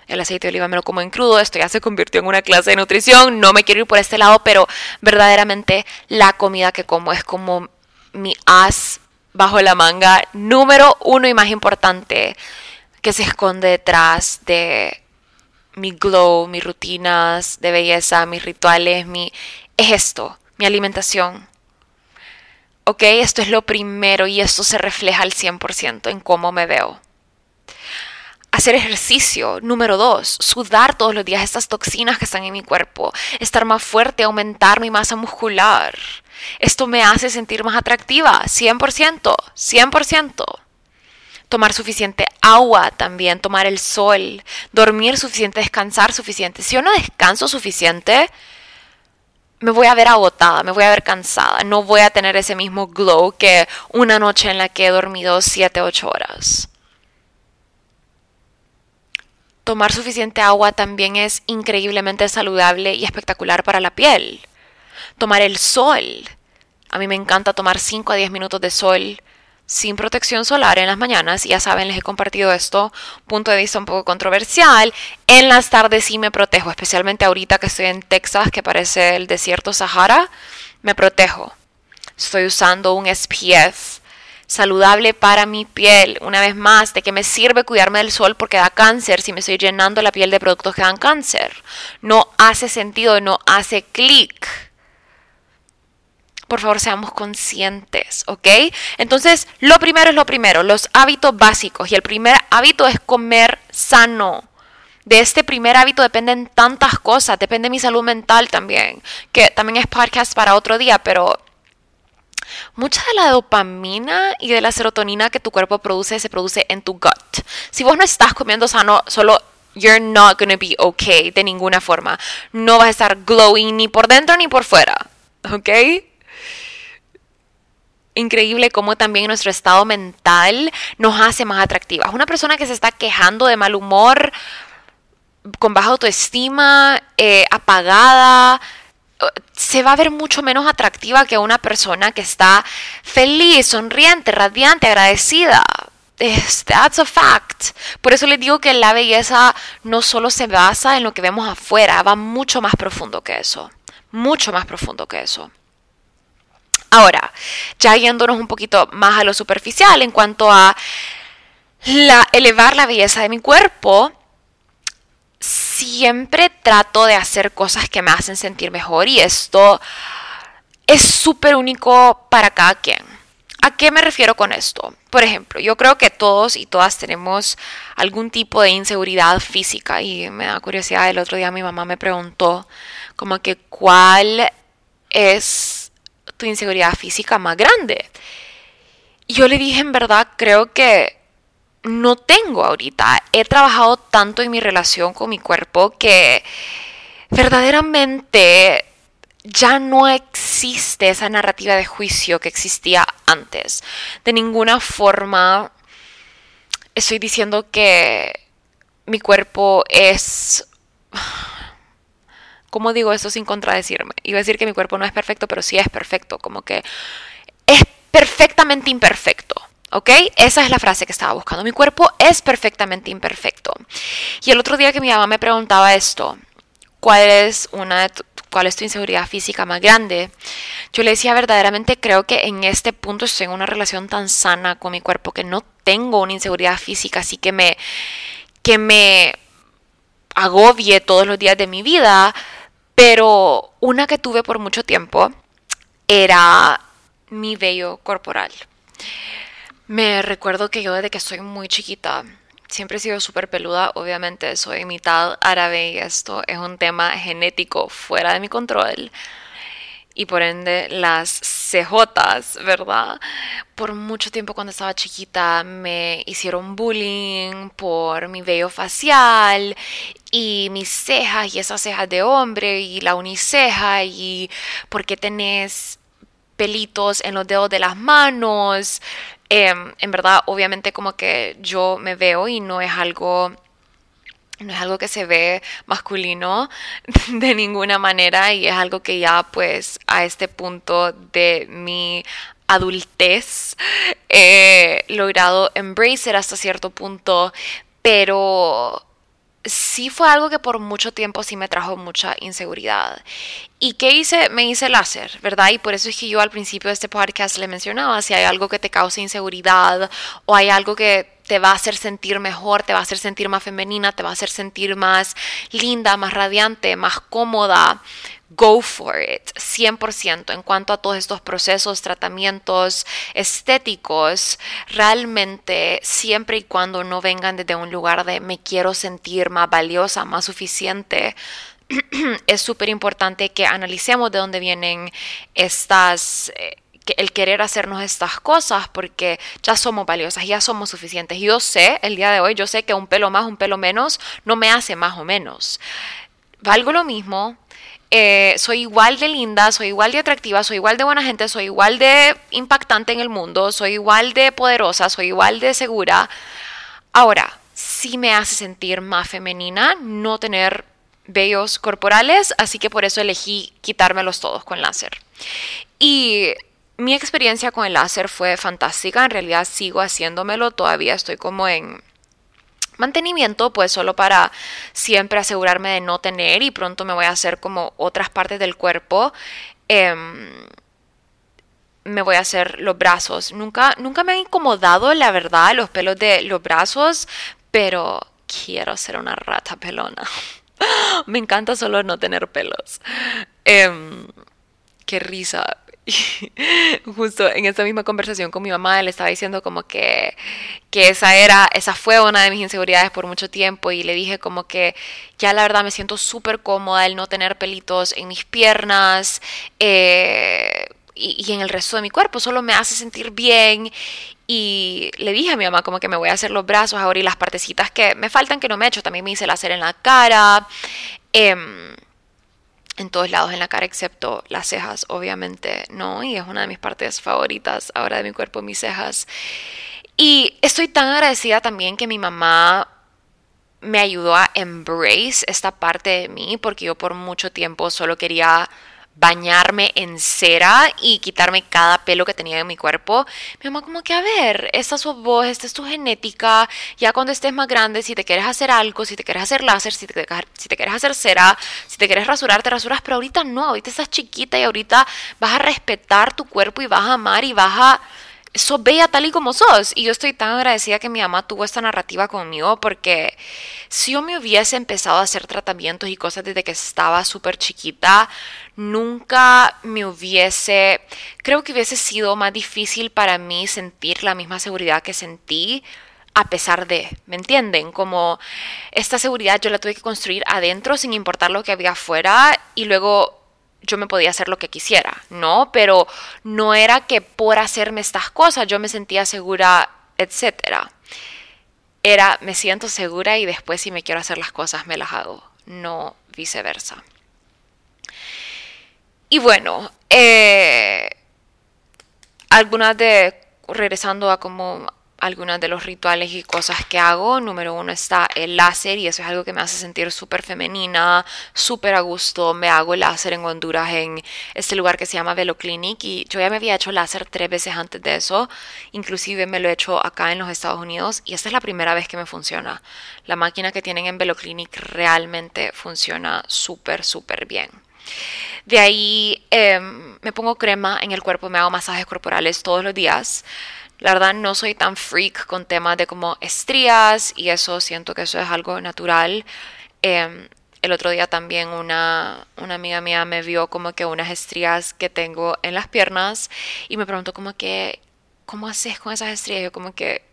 El aceite de oliva me lo como en crudo, esto ya se convirtió en una clase de nutrición, no me quiero ir por este lado, pero verdaderamente la comida que como es como mi as bajo la manga número uno y más importante que se esconde detrás de mi glow, mis rutinas de belleza, mis rituales, mi es esto, mi alimentación. ¿Ok? Esto es lo primero y esto se refleja al 100% en cómo me veo. Hacer ejercicio, número dos, sudar todos los días estas toxinas que están en mi cuerpo, estar más fuerte, aumentar mi masa muscular. Esto me hace sentir más atractiva, 100%, 100% tomar suficiente agua también, tomar el sol, dormir suficiente, descansar suficiente. Si yo no descanso suficiente, me voy a ver agotada, me voy a ver cansada, no voy a tener ese mismo glow que una noche en la que he dormido 7, 8 horas. Tomar suficiente agua también es increíblemente saludable y espectacular para la piel. Tomar el sol. A mí me encanta tomar 5 a 10 minutos de sol sin protección solar en las mañanas, ya saben, les he compartido esto, punto de vista un poco controversial. En las tardes sí me protejo, especialmente ahorita que estoy en Texas, que parece el desierto Sahara, me protejo. Estoy usando un SPF saludable para mi piel. Una vez más, ¿de qué me sirve cuidarme del sol porque da cáncer si me estoy llenando la piel de productos que dan cáncer? No hace sentido, no hace clic por favor seamos conscientes, ¿ok? Entonces, lo primero es lo primero, los hábitos básicos. Y el primer hábito es comer sano. De este primer hábito dependen tantas cosas, depende de mi salud mental también, que también es podcast para otro día, pero mucha de la dopamina y de la serotonina que tu cuerpo produce se produce en tu gut. Si vos no estás comiendo sano, solo You're not gonna be okay de ninguna forma. No vas a estar glowing ni por dentro ni por fuera. ¿Ok? Increíble cómo también nuestro estado mental nos hace más atractivas. Una persona que se está quejando de mal humor, con baja autoestima, eh, apagada, se va a ver mucho menos atractiva que una persona que está feliz, sonriente, radiante, agradecida. That's a fact. Por eso les digo que la belleza no solo se basa en lo que vemos afuera, va mucho más profundo que eso. Mucho más profundo que eso. Ahora, ya yéndonos un poquito más a lo superficial en cuanto a la, elevar la belleza de mi cuerpo, siempre trato de hacer cosas que me hacen sentir mejor y esto es súper único para cada quien. ¿A qué me refiero con esto? Por ejemplo, yo creo que todos y todas tenemos algún tipo de inseguridad física y me da curiosidad, el otro día mi mamá me preguntó como que cuál es tu inseguridad física más grande. Y yo le dije, en verdad, creo que no tengo ahorita. He trabajado tanto en mi relación con mi cuerpo que verdaderamente ya no existe esa narrativa de juicio que existía antes. De ninguna forma estoy diciendo que mi cuerpo es... ¿Cómo digo eso sin contradecirme? Iba a decir que mi cuerpo no es perfecto, pero sí es perfecto. Como que es perfectamente imperfecto. ¿Ok? Esa es la frase que estaba buscando. Mi cuerpo es perfectamente imperfecto. Y el otro día que mi mamá me preguntaba esto, ¿cuál es, una cuál es tu inseguridad física más grande? Yo le decía verdaderamente creo que en este punto estoy en una relación tan sana con mi cuerpo que no tengo una inseguridad física así que me, que me agobie todos los días de mi vida, pero una que tuve por mucho tiempo era mi vello corporal. Me recuerdo que yo desde que soy muy chiquita siempre he sido súper peluda, obviamente soy mitad árabe y esto es un tema genético fuera de mi control. Y por ende las cejotas, ¿verdad? Por mucho tiempo cuando estaba chiquita me hicieron bullying por mi vello facial y mis cejas y esas cejas de hombre y la uniceja y por qué tenés pelitos en los dedos de las manos Em, en verdad, obviamente como que yo me veo y no es algo no es algo que se ve masculino *laughs* de ninguna manera y es algo que ya pues a este punto de mi adultez he logrado embracer hasta cierto punto, pero sí fue algo que por mucho tiempo sí me trajo mucha inseguridad. ¿Y qué hice? Me hice láser, ¿verdad? Y por eso es que yo al principio de este podcast le mencionaba, si hay algo que te causa inseguridad o hay algo que te va a hacer sentir mejor, te va a hacer sentir más femenina, te va a hacer sentir más linda, más radiante, más cómoda, go for it, 100% en cuanto a todos estos procesos, tratamientos estéticos, realmente siempre y cuando no vengan desde un lugar de me quiero sentir más valiosa, más suficiente, *clears throat* es súper importante que analicemos de dónde vienen estas... Eh, el querer hacernos estas cosas porque ya somos valiosas, ya somos suficientes. Yo sé, el día de hoy, yo sé que un pelo más, un pelo menos, no me hace más o menos. Valgo lo mismo, eh, soy igual de linda, soy igual de atractiva, soy igual de buena gente, soy igual de impactante en el mundo, soy igual de poderosa, soy igual de segura. Ahora, sí me hace sentir más femenina no tener vellos corporales, así que por eso elegí quitármelos todos con láser. Y mi experiencia con el láser fue fantástica, en realidad sigo haciéndomelo, todavía estoy como en mantenimiento, pues solo para siempre asegurarme de no tener y pronto me voy a hacer como otras partes del cuerpo. Em, me voy a hacer los brazos. Nunca, nunca me han incomodado, la verdad, los pelos de los brazos, pero quiero ser una rata pelona. *laughs* me encanta solo no tener pelos. Em, qué risa. *laughs* justo en esta misma conversación con mi mamá le estaba diciendo como que, que esa era, esa fue una de mis inseguridades por mucho tiempo y le dije como que ya la verdad me siento súper cómoda el no tener pelitos en mis piernas, eh, y, en el resto de mi cuerpo, solo me hace sentir bien. Y le dije a mi mamá como que me voy a hacer los brazos ahora y las partecitas que me faltan que no me he hecho. También me hice el hacer en la cara. Em, en todos lados en la cara, excepto las cejas, obviamente, ¿no? Y es una de mis partes favoritas ahora de mi cuerpo, mis cejas. Y estoy tan agradecida también que mi mamá me ayudó a embrace esta parte de mí, porque yo por mucho tiempo solo quería bañarme en cera y quitarme cada pelo que tenía en mi cuerpo. Mi mamá como que, a ver, esta es vos, esta es tu genética, ya cuando estés más grande, si te quieres hacer algo, si te quieres hacer láser, si te, si te quieres hacer cera, si te quieres rasurar, te rasuras, pero ahorita no, ahorita estás chiquita y ahorita vas a respetar tu cuerpo y vas a amar y vas a sos bella tal y como sos. Y yo estoy tan agradecida que mi mamá tuvo esta narrativa conmigo porque si yo me hubiese empezado a hacer tratamientos y cosas desde que estaba súper chiquita, nunca me hubiese, creo que hubiese sido más difícil para mí sentir la misma seguridad que sentí a pesar de, ¿me entienden? Como esta seguridad yo la tuve que construir adentro sin importar lo que había afuera y luego yo me podía hacer lo que quisiera, ¿no? Pero no era que por hacerme estas cosas yo me sentía segura, etcétera. Era me siento segura y después si me quiero hacer las cosas me las hago, no viceversa. Y bueno, eh, algunas de, regresando a como algunos de los rituales y cosas que hago. Número uno está el láser y eso es algo que me hace sentir súper femenina, súper a gusto. Me hago el láser en Honduras en este lugar que se llama Velo Clinic y yo ya me había hecho láser tres veces antes de eso. Inclusive me lo he hecho acá en los Estados Unidos y esta es la primera vez que me funciona. La máquina que tienen en Velo Clinic realmente funciona súper, súper bien. De ahí em, me pongo crema en el cuerpo, me hago masajes corporales todos los días. La verdad no soy tan freak con temas de como estrías y eso siento que eso es algo natural. Em, el otro día también una, una, amiga mía me vio como que unas estrías que tengo en las piernas y me preguntó como que, ¿cómo haces con esas estrías? Yo como que,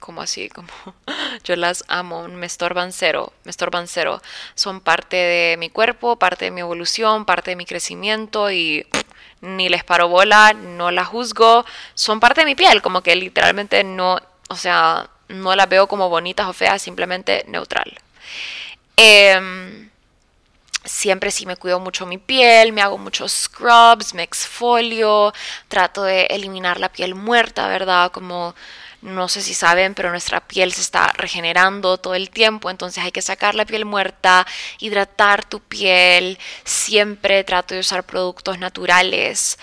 como así, como *laughs* yo las amo, me estorban cero, me estorban cero. Son parte de mi cuerpo, parte de mi evolución, parte de mi crecimiento y ni les paro bola, no las juzgo, son parte de mi piel, como que literalmente no, o sea, no las veo como bonitas o feas, simplemente neutral. Em, siempre sí me cuido mucho mi piel, me hago muchos scrubs, me exfolio, trato de eliminar la piel muerta, ¿verdad? Como no sé si saben, pero nuestra piel se está regenerando todo el tiempo, entonces hay que sacar la piel muerta, hidratar tu piel, siempre trato de usar productos naturales.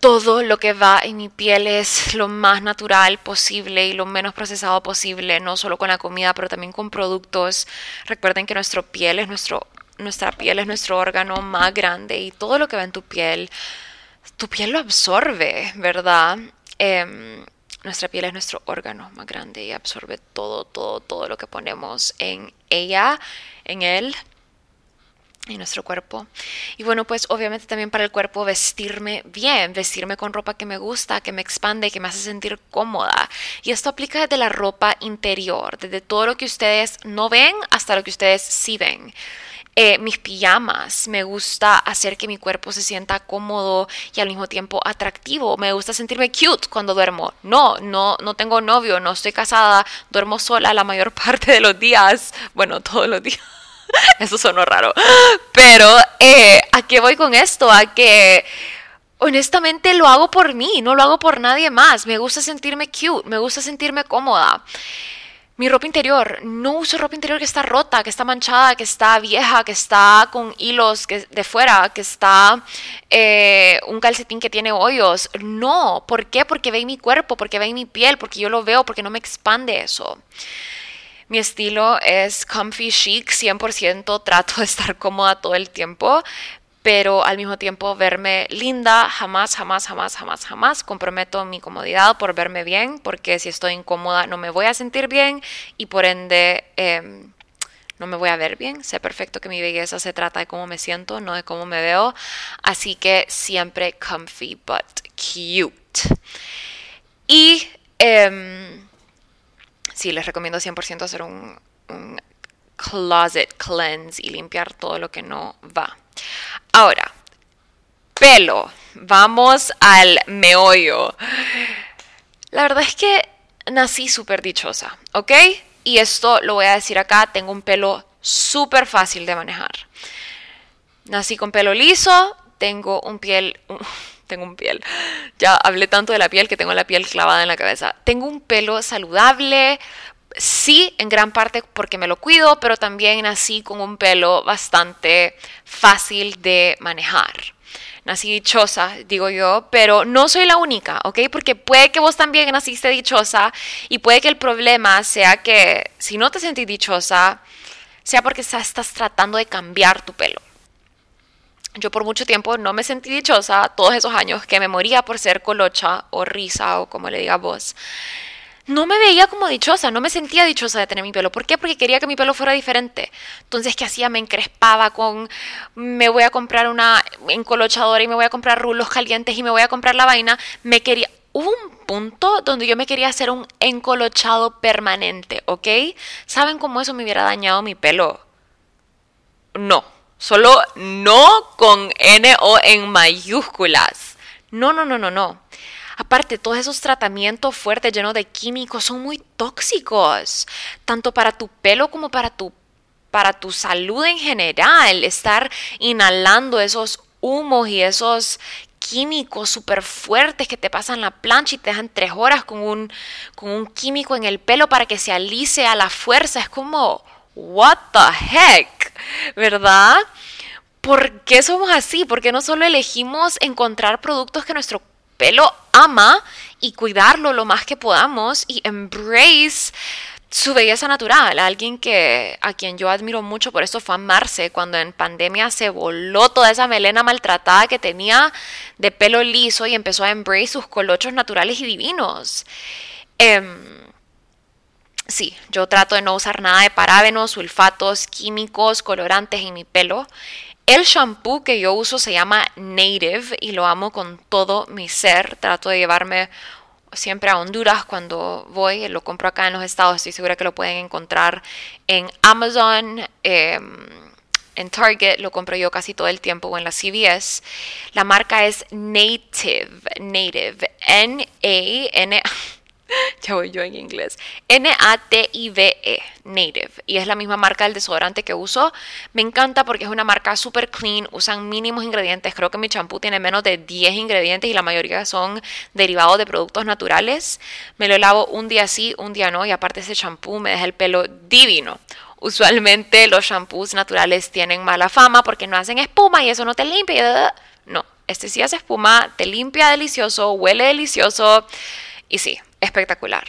Todo lo que va en mi piel es lo más natural posible y lo menos procesado posible, no solo con la comida, pero también con productos. Recuerden que nuestra piel es nuestro, nuestra piel es nuestro órgano más grande y todo lo que va en tu piel, tu piel lo absorbe, ¿verdad? Em, nuestra piel es nuestro órgano más grande y absorbe todo, todo, todo lo que ponemos en ella, en él, en nuestro cuerpo. Y bueno, pues obviamente también para el cuerpo vestirme bien, vestirme con ropa que me gusta, que me expande, que me hace sentir cómoda. Y esto aplica desde la ropa interior, desde todo lo que ustedes no ven hasta lo que ustedes sí ven. Eh, mis pijamas, me gusta hacer que mi cuerpo se sienta cómodo y al mismo tiempo atractivo, me gusta sentirme cute cuando duermo. No, no, no tengo novio, no estoy casada, duermo sola la mayor *laughs* parte de los días, bueno, todos los días. *laughs* Eso sonó raro. Pero, eh, ¿a qué voy con esto? A que honestamente lo hago por mí, no lo hago por nadie más. Me gusta sentirme cute, me gusta sentirme cómoda mi ropa interior, no uso ropa interior que está rota, que está manchada, que está vieja, que está con hilos de fuera, que está eh, un calcetín que tiene hoyos. No, ¿por qué? Porque ve mi cuerpo, porque ve mi piel, porque yo lo veo, porque no me expande eso. Mi estilo es comfy chic, 100%, trato de estar cómoda todo el tiempo, pero al mismo tiempo verme linda, jamás, jamás, jamás, jamás, jamás comprometo mi comodidad por verme bien, porque si estoy incómoda no me voy a sentir bien y por ende em, no me voy a ver bien. Sé perfecto que mi belleza se trata de cómo me siento, no de cómo me veo. Así que siempre comfy but cute. Y eh, sí, les recomiendo 100% hacer un closet cleanse y limpiar todo lo que no va. Ahora, pelo. Vamos al meollo. La verdad es que nací súper dichosa, ¿ok? Y esto lo voy a decir acá, tengo un pelo súper fácil de manejar. Nací con pelo liso, tengo un piel... *laughs* tengo un piel. Ya hablé tanto de la piel que tengo la piel clavada en la cabeza. Tengo un pelo saludable, sí, en gran parte porque me lo cuido, pero también nací con un pelo bastante fácil de manejar nací dichosa, digo yo, pero no soy la única, ¿ok? Porque puede que vos también naciste dichosa y puede que el problema sea que si no te sentís dichosa, sea porque estás tratando de cambiar tu pelo. Yo por mucho tiempo no me sentí dichosa, todos esos años que me moría por ser colocha o risa o como le diga vos no me veía como dichosa, no me sentía dichosa de tener mi pelo. ¿Por qué? Porque quería que mi pelo fuera diferente. Entonces, ¿qué hacía? Me encrespaba con, me voy a comprar una encolochadora y me voy a comprar rulos calientes y me voy a comprar la vaina. Me quería, hubo un punto donde yo me quería hacer un encolochado permanente, ¿ok? ¿Saben cómo eso me hubiera dañado mi pelo? No, solo no con N o en mayúsculas. No, no, no, no, no. Aparte, todos esos tratamientos fuertes llenos de químicos son muy tóxicos, tanto para tu pelo como para tu, para tu salud en general. Estar inhalando esos humos y esos químicos súper fuertes que te pasan la plancha y te dejan tres horas con un, con un químico en el pelo para que se alice a la fuerza. Es como, what the heck, ¿verdad? ¿Por qué somos así? ¿Por qué no solo elegimos encontrar productos que nuestro pelo ama y cuidarlo lo más que podamos y embrace su belleza natural. Alguien que a quien yo admiro mucho por eso fue amarse cuando en pandemia se voló toda esa melena maltratada que tenía de pelo liso y empezó a embrace sus colochos naturales y divinos. Em, sí, yo trato de no usar nada de parábenos, sulfatos, químicos, colorantes en mi pelo. El shampoo que yo uso se llama Native y lo amo con todo mi ser. Trato de llevarme siempre a Honduras cuando voy. Lo compro acá en los estados. Estoy segura que lo pueden encontrar en Amazon. Em, en Target lo compro yo casi todo el tiempo o en la CVS. La marca es Native, Native, N-A-N. *laughs* ya voy yo en inglés. N-A-T-I-V-E, Native. Y es la misma marca del desodorante que uso. Me encanta porque es una marca super clean, usan mínimos ingredientes. Creo que mi champú tiene menos de 10 ingredientes y la mayoría son derivados de productos naturales. Me lo lavo un día sí, un día no. Y aparte ese champú me deja el pelo divino. Usualmente los shampoos naturales tienen mala fama porque no hacen espuma y eso no te limpia. No, este sí hace espuma, te limpia delicioso, huele delicioso. Y sí, espectacular.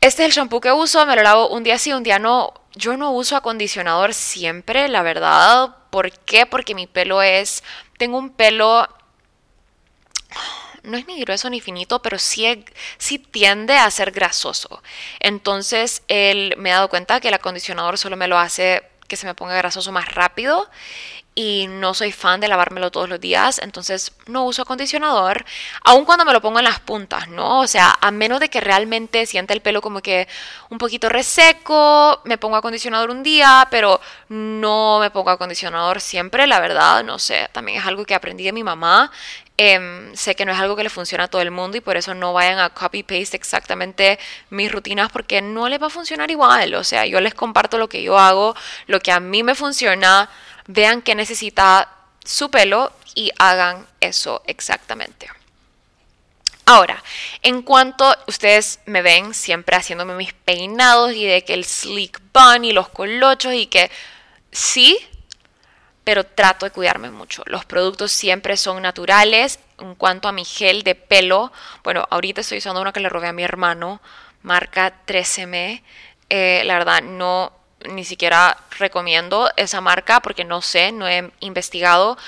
Este es el shampoo que uso, me lo lavo un día sí, un día no. Yo no uso acondicionador siempre, la verdad. ¿Por qué? Porque mi pelo es... Tengo un pelo... No es ni grueso ni finito, pero sí, sí tiende a ser grasoso. Entonces, él me he dado cuenta que el acondicionador solo me lo hace que se me ponga grasoso más rápido y no soy fan de lavármelo todos los días, entonces no uso acondicionador, aun cuando me lo pongo en las puntas, ¿no? O sea, a menos de que realmente sienta el pelo como que un poquito reseco, me pongo acondicionador un día, pero no me pongo acondicionador siempre, la verdad, no sé, también es algo que aprendí de mi mamá. Em, sé que no es algo que le funciona a todo el mundo y por eso no vayan a copy-paste exactamente mis rutinas porque no les va a funcionar igual. O sea, yo les comparto lo que yo hago, lo que a mí me funciona vean qué necesita su pelo y hagan eso exactamente. Ahora, en cuanto ustedes me ven siempre haciéndome mis peinados y de que el sleek bun y los colochos y que sí, pero trato de cuidarme mucho. Los productos siempre son naturales. En cuanto a mi gel de pelo, bueno, ahorita estoy usando uno que le robé a mi hermano, marca 13M. Eh, la verdad, no ni siquiera recomiendo esa marca porque no sé, no he investigado.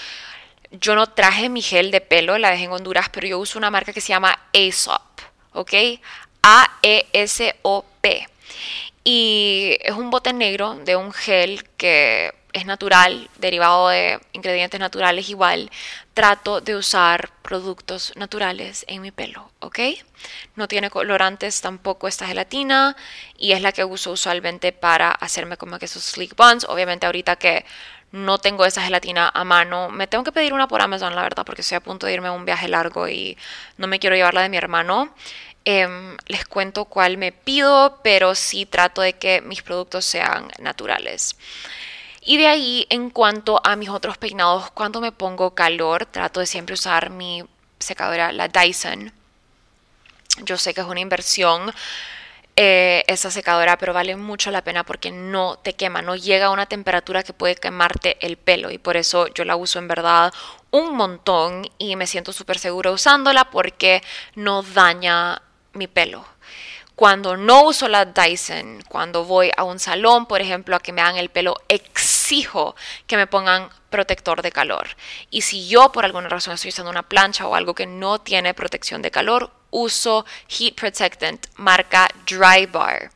Yo no traje mi gel de pelo, la dejé en Honduras, pero yo uso una marca que se llama Aesop, ¿ok? A-E-S-O-P. Y es un bote negro de un gel que es natural, derivado de ingredientes naturales igual, trato de usar productos naturales en mi pelo, ¿ok? No tiene colorantes tampoco esta gelatina y es la que uso usualmente para hacerme como que esos sleek buns. Obviamente ahorita que no tengo esa gelatina a mano. Me tengo que pedir una por Amazon, la verdad, porque estoy a punto de irme a un viaje largo y no me quiero llevar la de mi hermano. Em, les cuento cuál me pido, pero sí trato de que mis productos sean naturales. Y de ahí, en cuanto a mis otros peinados, cuando me pongo calor, trato de siempre usar mi secadora, la Dyson. Yo sé que es una inversión eh, esa secadora, pero vale mucho la pena porque no te quema, no llega a una temperatura que puede quemarte el pelo y por eso yo la uso en verdad un montón y me siento súper segura usándola porque no daña mi pelo. Cuando no uso la Dyson, cuando voy a un salón, por ejemplo, a que me hagan el pelo, exijo que me pongan protector de calor. Y si yo por alguna razón estoy usando una plancha o algo que no tiene protección de calor, uso Heat Protectant marca Dry Bar.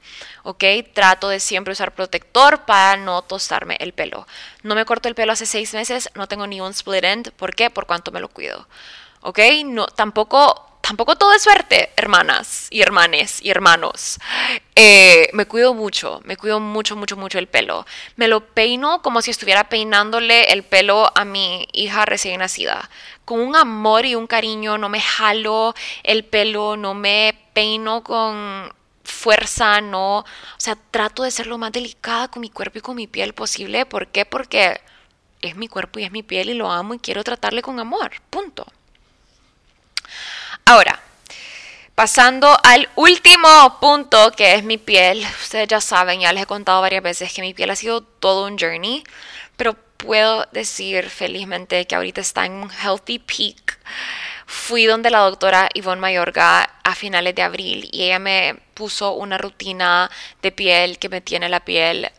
¿ok? Trato de siempre usar protector para no tostarme el pelo. No me corto el pelo hace seis meses, no tengo ni un split end. ¿Por qué? Por cuánto me lo cuido. ¿Ok? No, tampoco tampoco todo es suerte, hermanas y hermanes y hermanos. Eh, me cuido mucho, me cuido mucho, mucho, mucho el pelo. Me lo peino como si estuviera peinándole el pelo a mi hija recién nacida. Con un amor y un cariño, no me jalo el pelo, no me peino con fuerza, no, o sea, trato de ser lo más delicada con mi cuerpo y con mi piel posible. ¿Por qué? Porque es mi cuerpo y es mi piel y lo amo y quiero tratarle con amor. Punto. Ahora, pasando al último punto que es mi piel. Ustedes ya saben, ya les he contado varias veces que mi piel ha sido todo un journey, pero puedo decir felizmente que ahorita está en un healthy peak. Fui donde la doctora Yvonne Mayorga a finales de abril y ella me puso una rutina de piel que me tiene la piel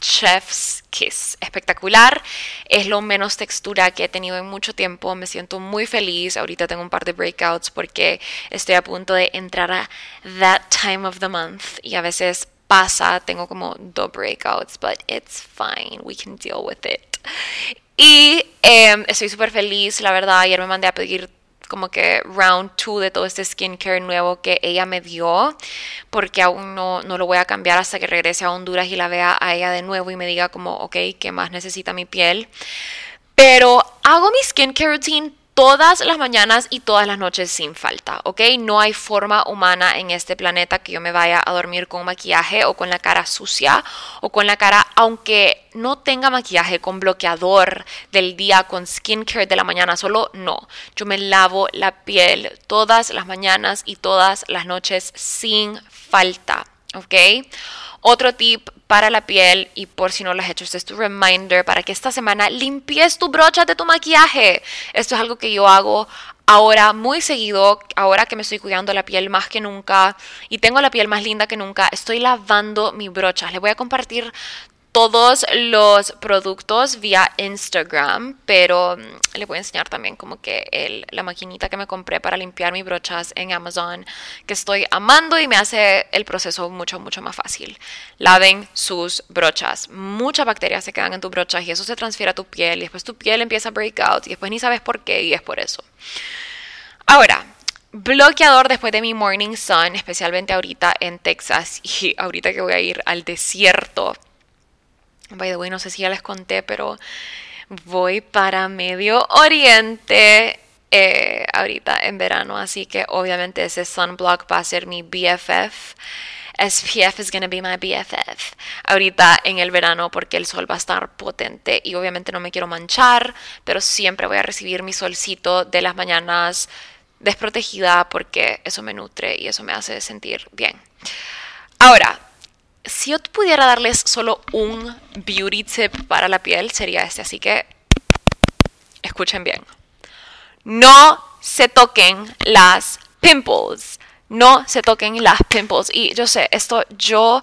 Chef's Kiss. Espectacular. Es lo menos textura que he tenido en mucho tiempo. Me siento muy feliz. Ahorita tengo un par de breakouts porque estoy a punto de entrar a that time of the month. Y a veces pasa, tengo como dos breakouts, but it's fine. We can deal with it. Y em, estoy súper feliz, la verdad. Ayer me mandé a pedir como que round two de todo este skincare nuevo que ella me dio, porque aún no, no lo voy a cambiar hasta que regrese a Honduras y la vea a ella de nuevo y me diga como, ok, ¿qué más necesita mi piel? Pero hago mi skincare routine todas las mañanas y todas las noches sin falta, ¿ok? No hay forma humana en este planeta que yo me vaya a dormir con maquillaje o con la cara sucia o con la cara, aunque no tenga maquillaje, con bloqueador del día, con skincare de la mañana, solo no. Yo me lavo la piel todas las mañanas y todas las noches sin falta, ¿ok? Otro tip para la piel y por si no lo has hecho, este es tu reminder para que esta semana limpies tu brocha de tu maquillaje. Esto es algo que yo hago ahora muy seguido, ahora que me estoy cuidando la piel más que nunca y tengo la piel más linda que nunca, estoy lavando mi brocha. Les voy a compartir todos los productos vía Instagram, pero mm, les voy a enseñar también como que la maquinita que me compré para limpiar mis brochas en Amazon, que estoy amando y me hace el proceso mucho, mucho más fácil. Laven sus brochas. Muchas bacterias se quedan en tus brochas y eso se transfiere a tu piel y después tu piel empieza a break out y después ni sabes por qué y es por eso. Ahora, bloqueador después de mi morning sun, especialmente ahorita en Texas *laughs* y ahorita que voy a ir al desierto By the way, no sé si ya les conté, pero voy para Medio Oriente eh, ahorita en verano, así que obviamente ese sunblock va a ser mi BFF. SPF is gonna be my BFF ahorita en el verano porque el sol va a estar potente y obviamente no me quiero manchar, pero siempre voy a recibir mi solcito de las mañanas desprotegida porque eso me nutre y eso me hace sentir bien. Ahora, si yo pudiera darles solo un beauty tip para la piel, sería este. Así que escuchen bien. No se toquen las pimples. No se toquen las pimples. Y yo sé, esto yo,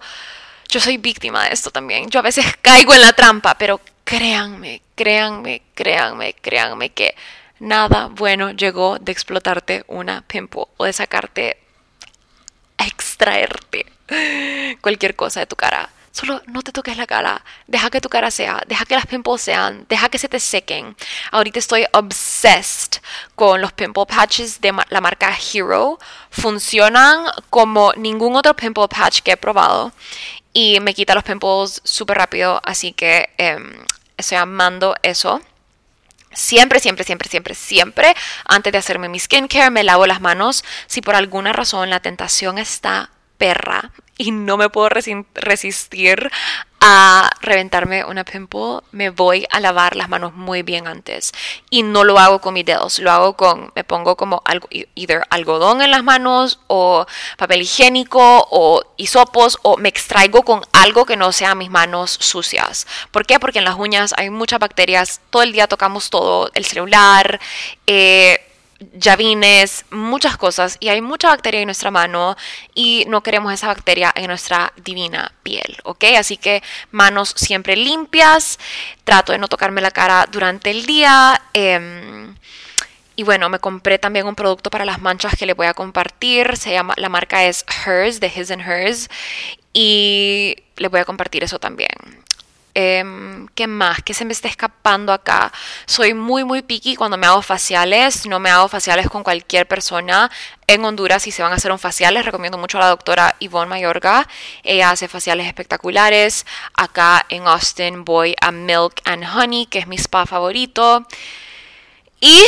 yo soy víctima de esto también. Yo a veces caigo en la trampa, pero créanme, créanme, créanme, créanme que nada bueno llegó de explotarte una pimple o de sacarte, extraerte cualquier cosa de tu cara. Solo no te toques la cara. Deja que tu cara sea. Deja que las pimples sean. Deja que se te sequen. Ahorita estoy obsessed con los pimple patches de la marca Hero. Funcionan como ningún otro pimple patch que he probado. Y me quita los pimples súper rápido. Así que em, estoy amando eso. Siempre, siempre, siempre, siempre, siempre, antes de hacerme mi skincare, me lavo las manos. Si por alguna razón la tentación está y no me puedo resistir a reventarme una pimple, me voy a lavar las manos muy bien antes. Y no lo hago con mis dedos, lo hago con, me pongo como algo, either algodón en las manos o papel higiénico o hisopos o me extraigo con algo que no sea mis manos sucias. ¿Por qué? Porque en las uñas hay muchas bacterias, todo el día tocamos todo, el celular, eh, llavines, muchas cosas y hay mucha bacteria en nuestra mano y no queremos esa bacteria en nuestra divina piel, ¿ok? Así que manos siempre limpias, trato de no tocarme la cara durante el día. Em, y bueno, me compré también un producto para las manchas que le voy a compartir. Se llama, la marca es Hers, de His and Hers. Y le voy a compartir eso también. Em, ¿Qué más? ¿Qué se me está escapando acá? Soy muy, muy picky cuando me hago faciales. No me hago faciales con cualquier persona. En Honduras, si se van a hacer un facial, les recomiendo mucho a la doctora Yvonne Mayorga. Ella hace faciales espectaculares. Acá en Austin voy a Milk and Honey, que es mi spa favorito. ¿Y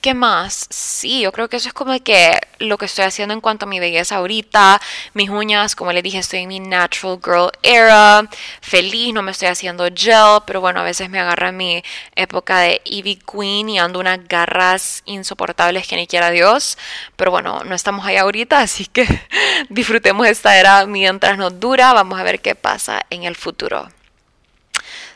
qué más? Sí, yo creo que eso es como que lo que estoy haciendo en cuanto a mi belleza ahorita. Mis uñas, como les dije, estoy en mi natural girl era. Feliz, no me estoy haciendo gel, pero bueno, a veces me agarra mi época de Evie Queen y ando unas garras insoportables que ni quiera Dios. Pero bueno, no estamos ahí ahorita, así que *laughs* disfrutemos esta era mientras nos dura. Vamos a ver qué pasa en el futuro.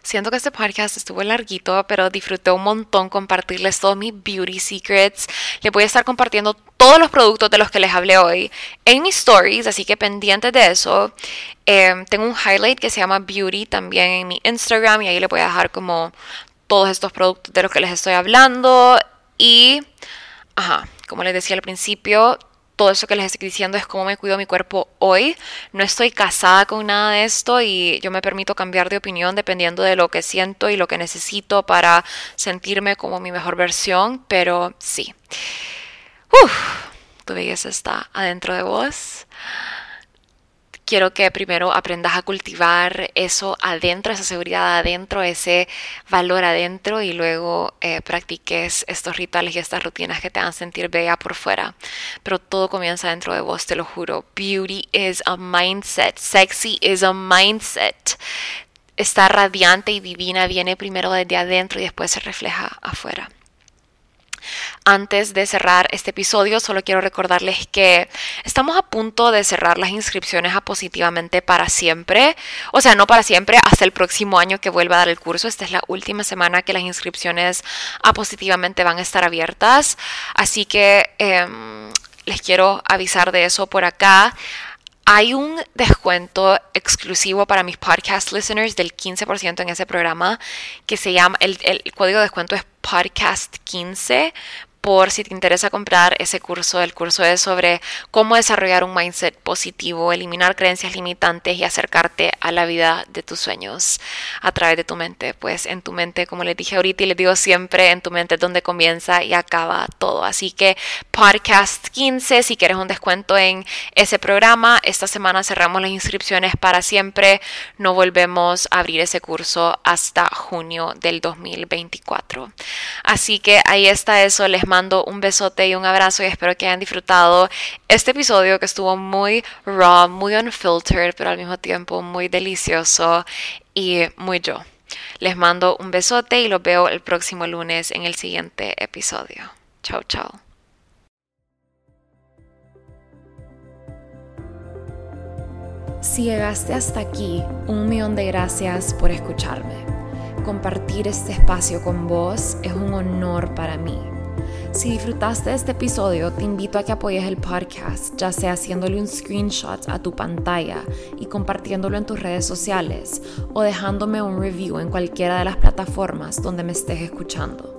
Siento que este podcast estuvo larguito, pero disfruté un montón compartirles todos mis beauty secrets. Les voy a estar compartiendo todos los productos de los que les hablé hoy en mis stories, así que pendientes de eso. Em, tengo un highlight que se llama Beauty también en mi Instagram y ahí les voy a dejar como todos estos productos de los que les estoy hablando. Y, ajá, como les decía al principio, todo eso que les estoy diciendo es cómo me cuido mi cuerpo hoy. No estoy casada con nada de esto y yo me permito cambiar de opinión dependiendo de lo que siento y lo que necesito para sentirme como mi mejor versión, pero sí. Uf, tu belleza está adentro de vos quiero que primero aprendas a cultivar eso adentro, esa seguridad adentro, ese valor adentro y luego eh, practiques estos rituales y estas rutinas que te hagan sentir bella por fuera. Pero todo comienza dentro de vos, te lo juro. Beauty is a mindset, sexy is a mindset. Estar radiante y divina viene primero desde adentro y después se refleja afuera. Antes de cerrar este episodio, solo quiero recordarles que estamos a punto de cerrar las inscripciones a Positivamente para siempre. O sea, no para siempre, hasta el próximo año que vuelva a dar el curso. Esta es la última semana que las inscripciones a Positivamente van a estar abiertas. Así que em, les quiero avisar de eso por acá. Hay un descuento exclusivo para mis podcast listeners del 15% en ese programa que se llama, el, el código de descuento es podcast 15 por si te interesa comprar ese curso. El curso es sobre cómo desarrollar un mindset positivo, eliminar creencias limitantes y acercarte a la vida de tus sueños a través de tu mente. Pues en tu mente, como les dije ahorita y les digo siempre, en tu mente es donde comienza y acaba todo. Así que podcast 15, si quieres un descuento en ese programa, esta semana cerramos las inscripciones para siempre. No volvemos a abrir ese curso hasta junio del 2024. Así que ahí está eso. Les mando un besote y un abrazo y espero que hayan disfrutado este episodio que estuvo muy raw, muy unfiltered, pero al mismo tiempo muy delicioso y muy yo. Les mando un besote y los veo el próximo lunes en el siguiente episodio. Chao, chao. Si llegaste hasta aquí, un millón de gracias por escucharme. Compartir este espacio con vos es un honor para mí si disfrutaste de este episodio, te invito a que apoyes el podcast, ya sea haciéndole un screenshot a tu pantalla y compartiéndolo en tus redes sociales o dejándome un review en cualquiera de las plataformas donde me estés escuchando.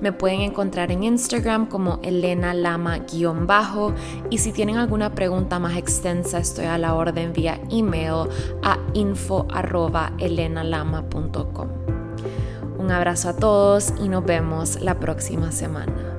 Me pueden encontrar en Instagram como Elena Lama-bajo y si tienen alguna pregunta más extensa estoy a la orden vía email a info.elenalama.com. Un abrazo a todos y nos vemos la próxima semana.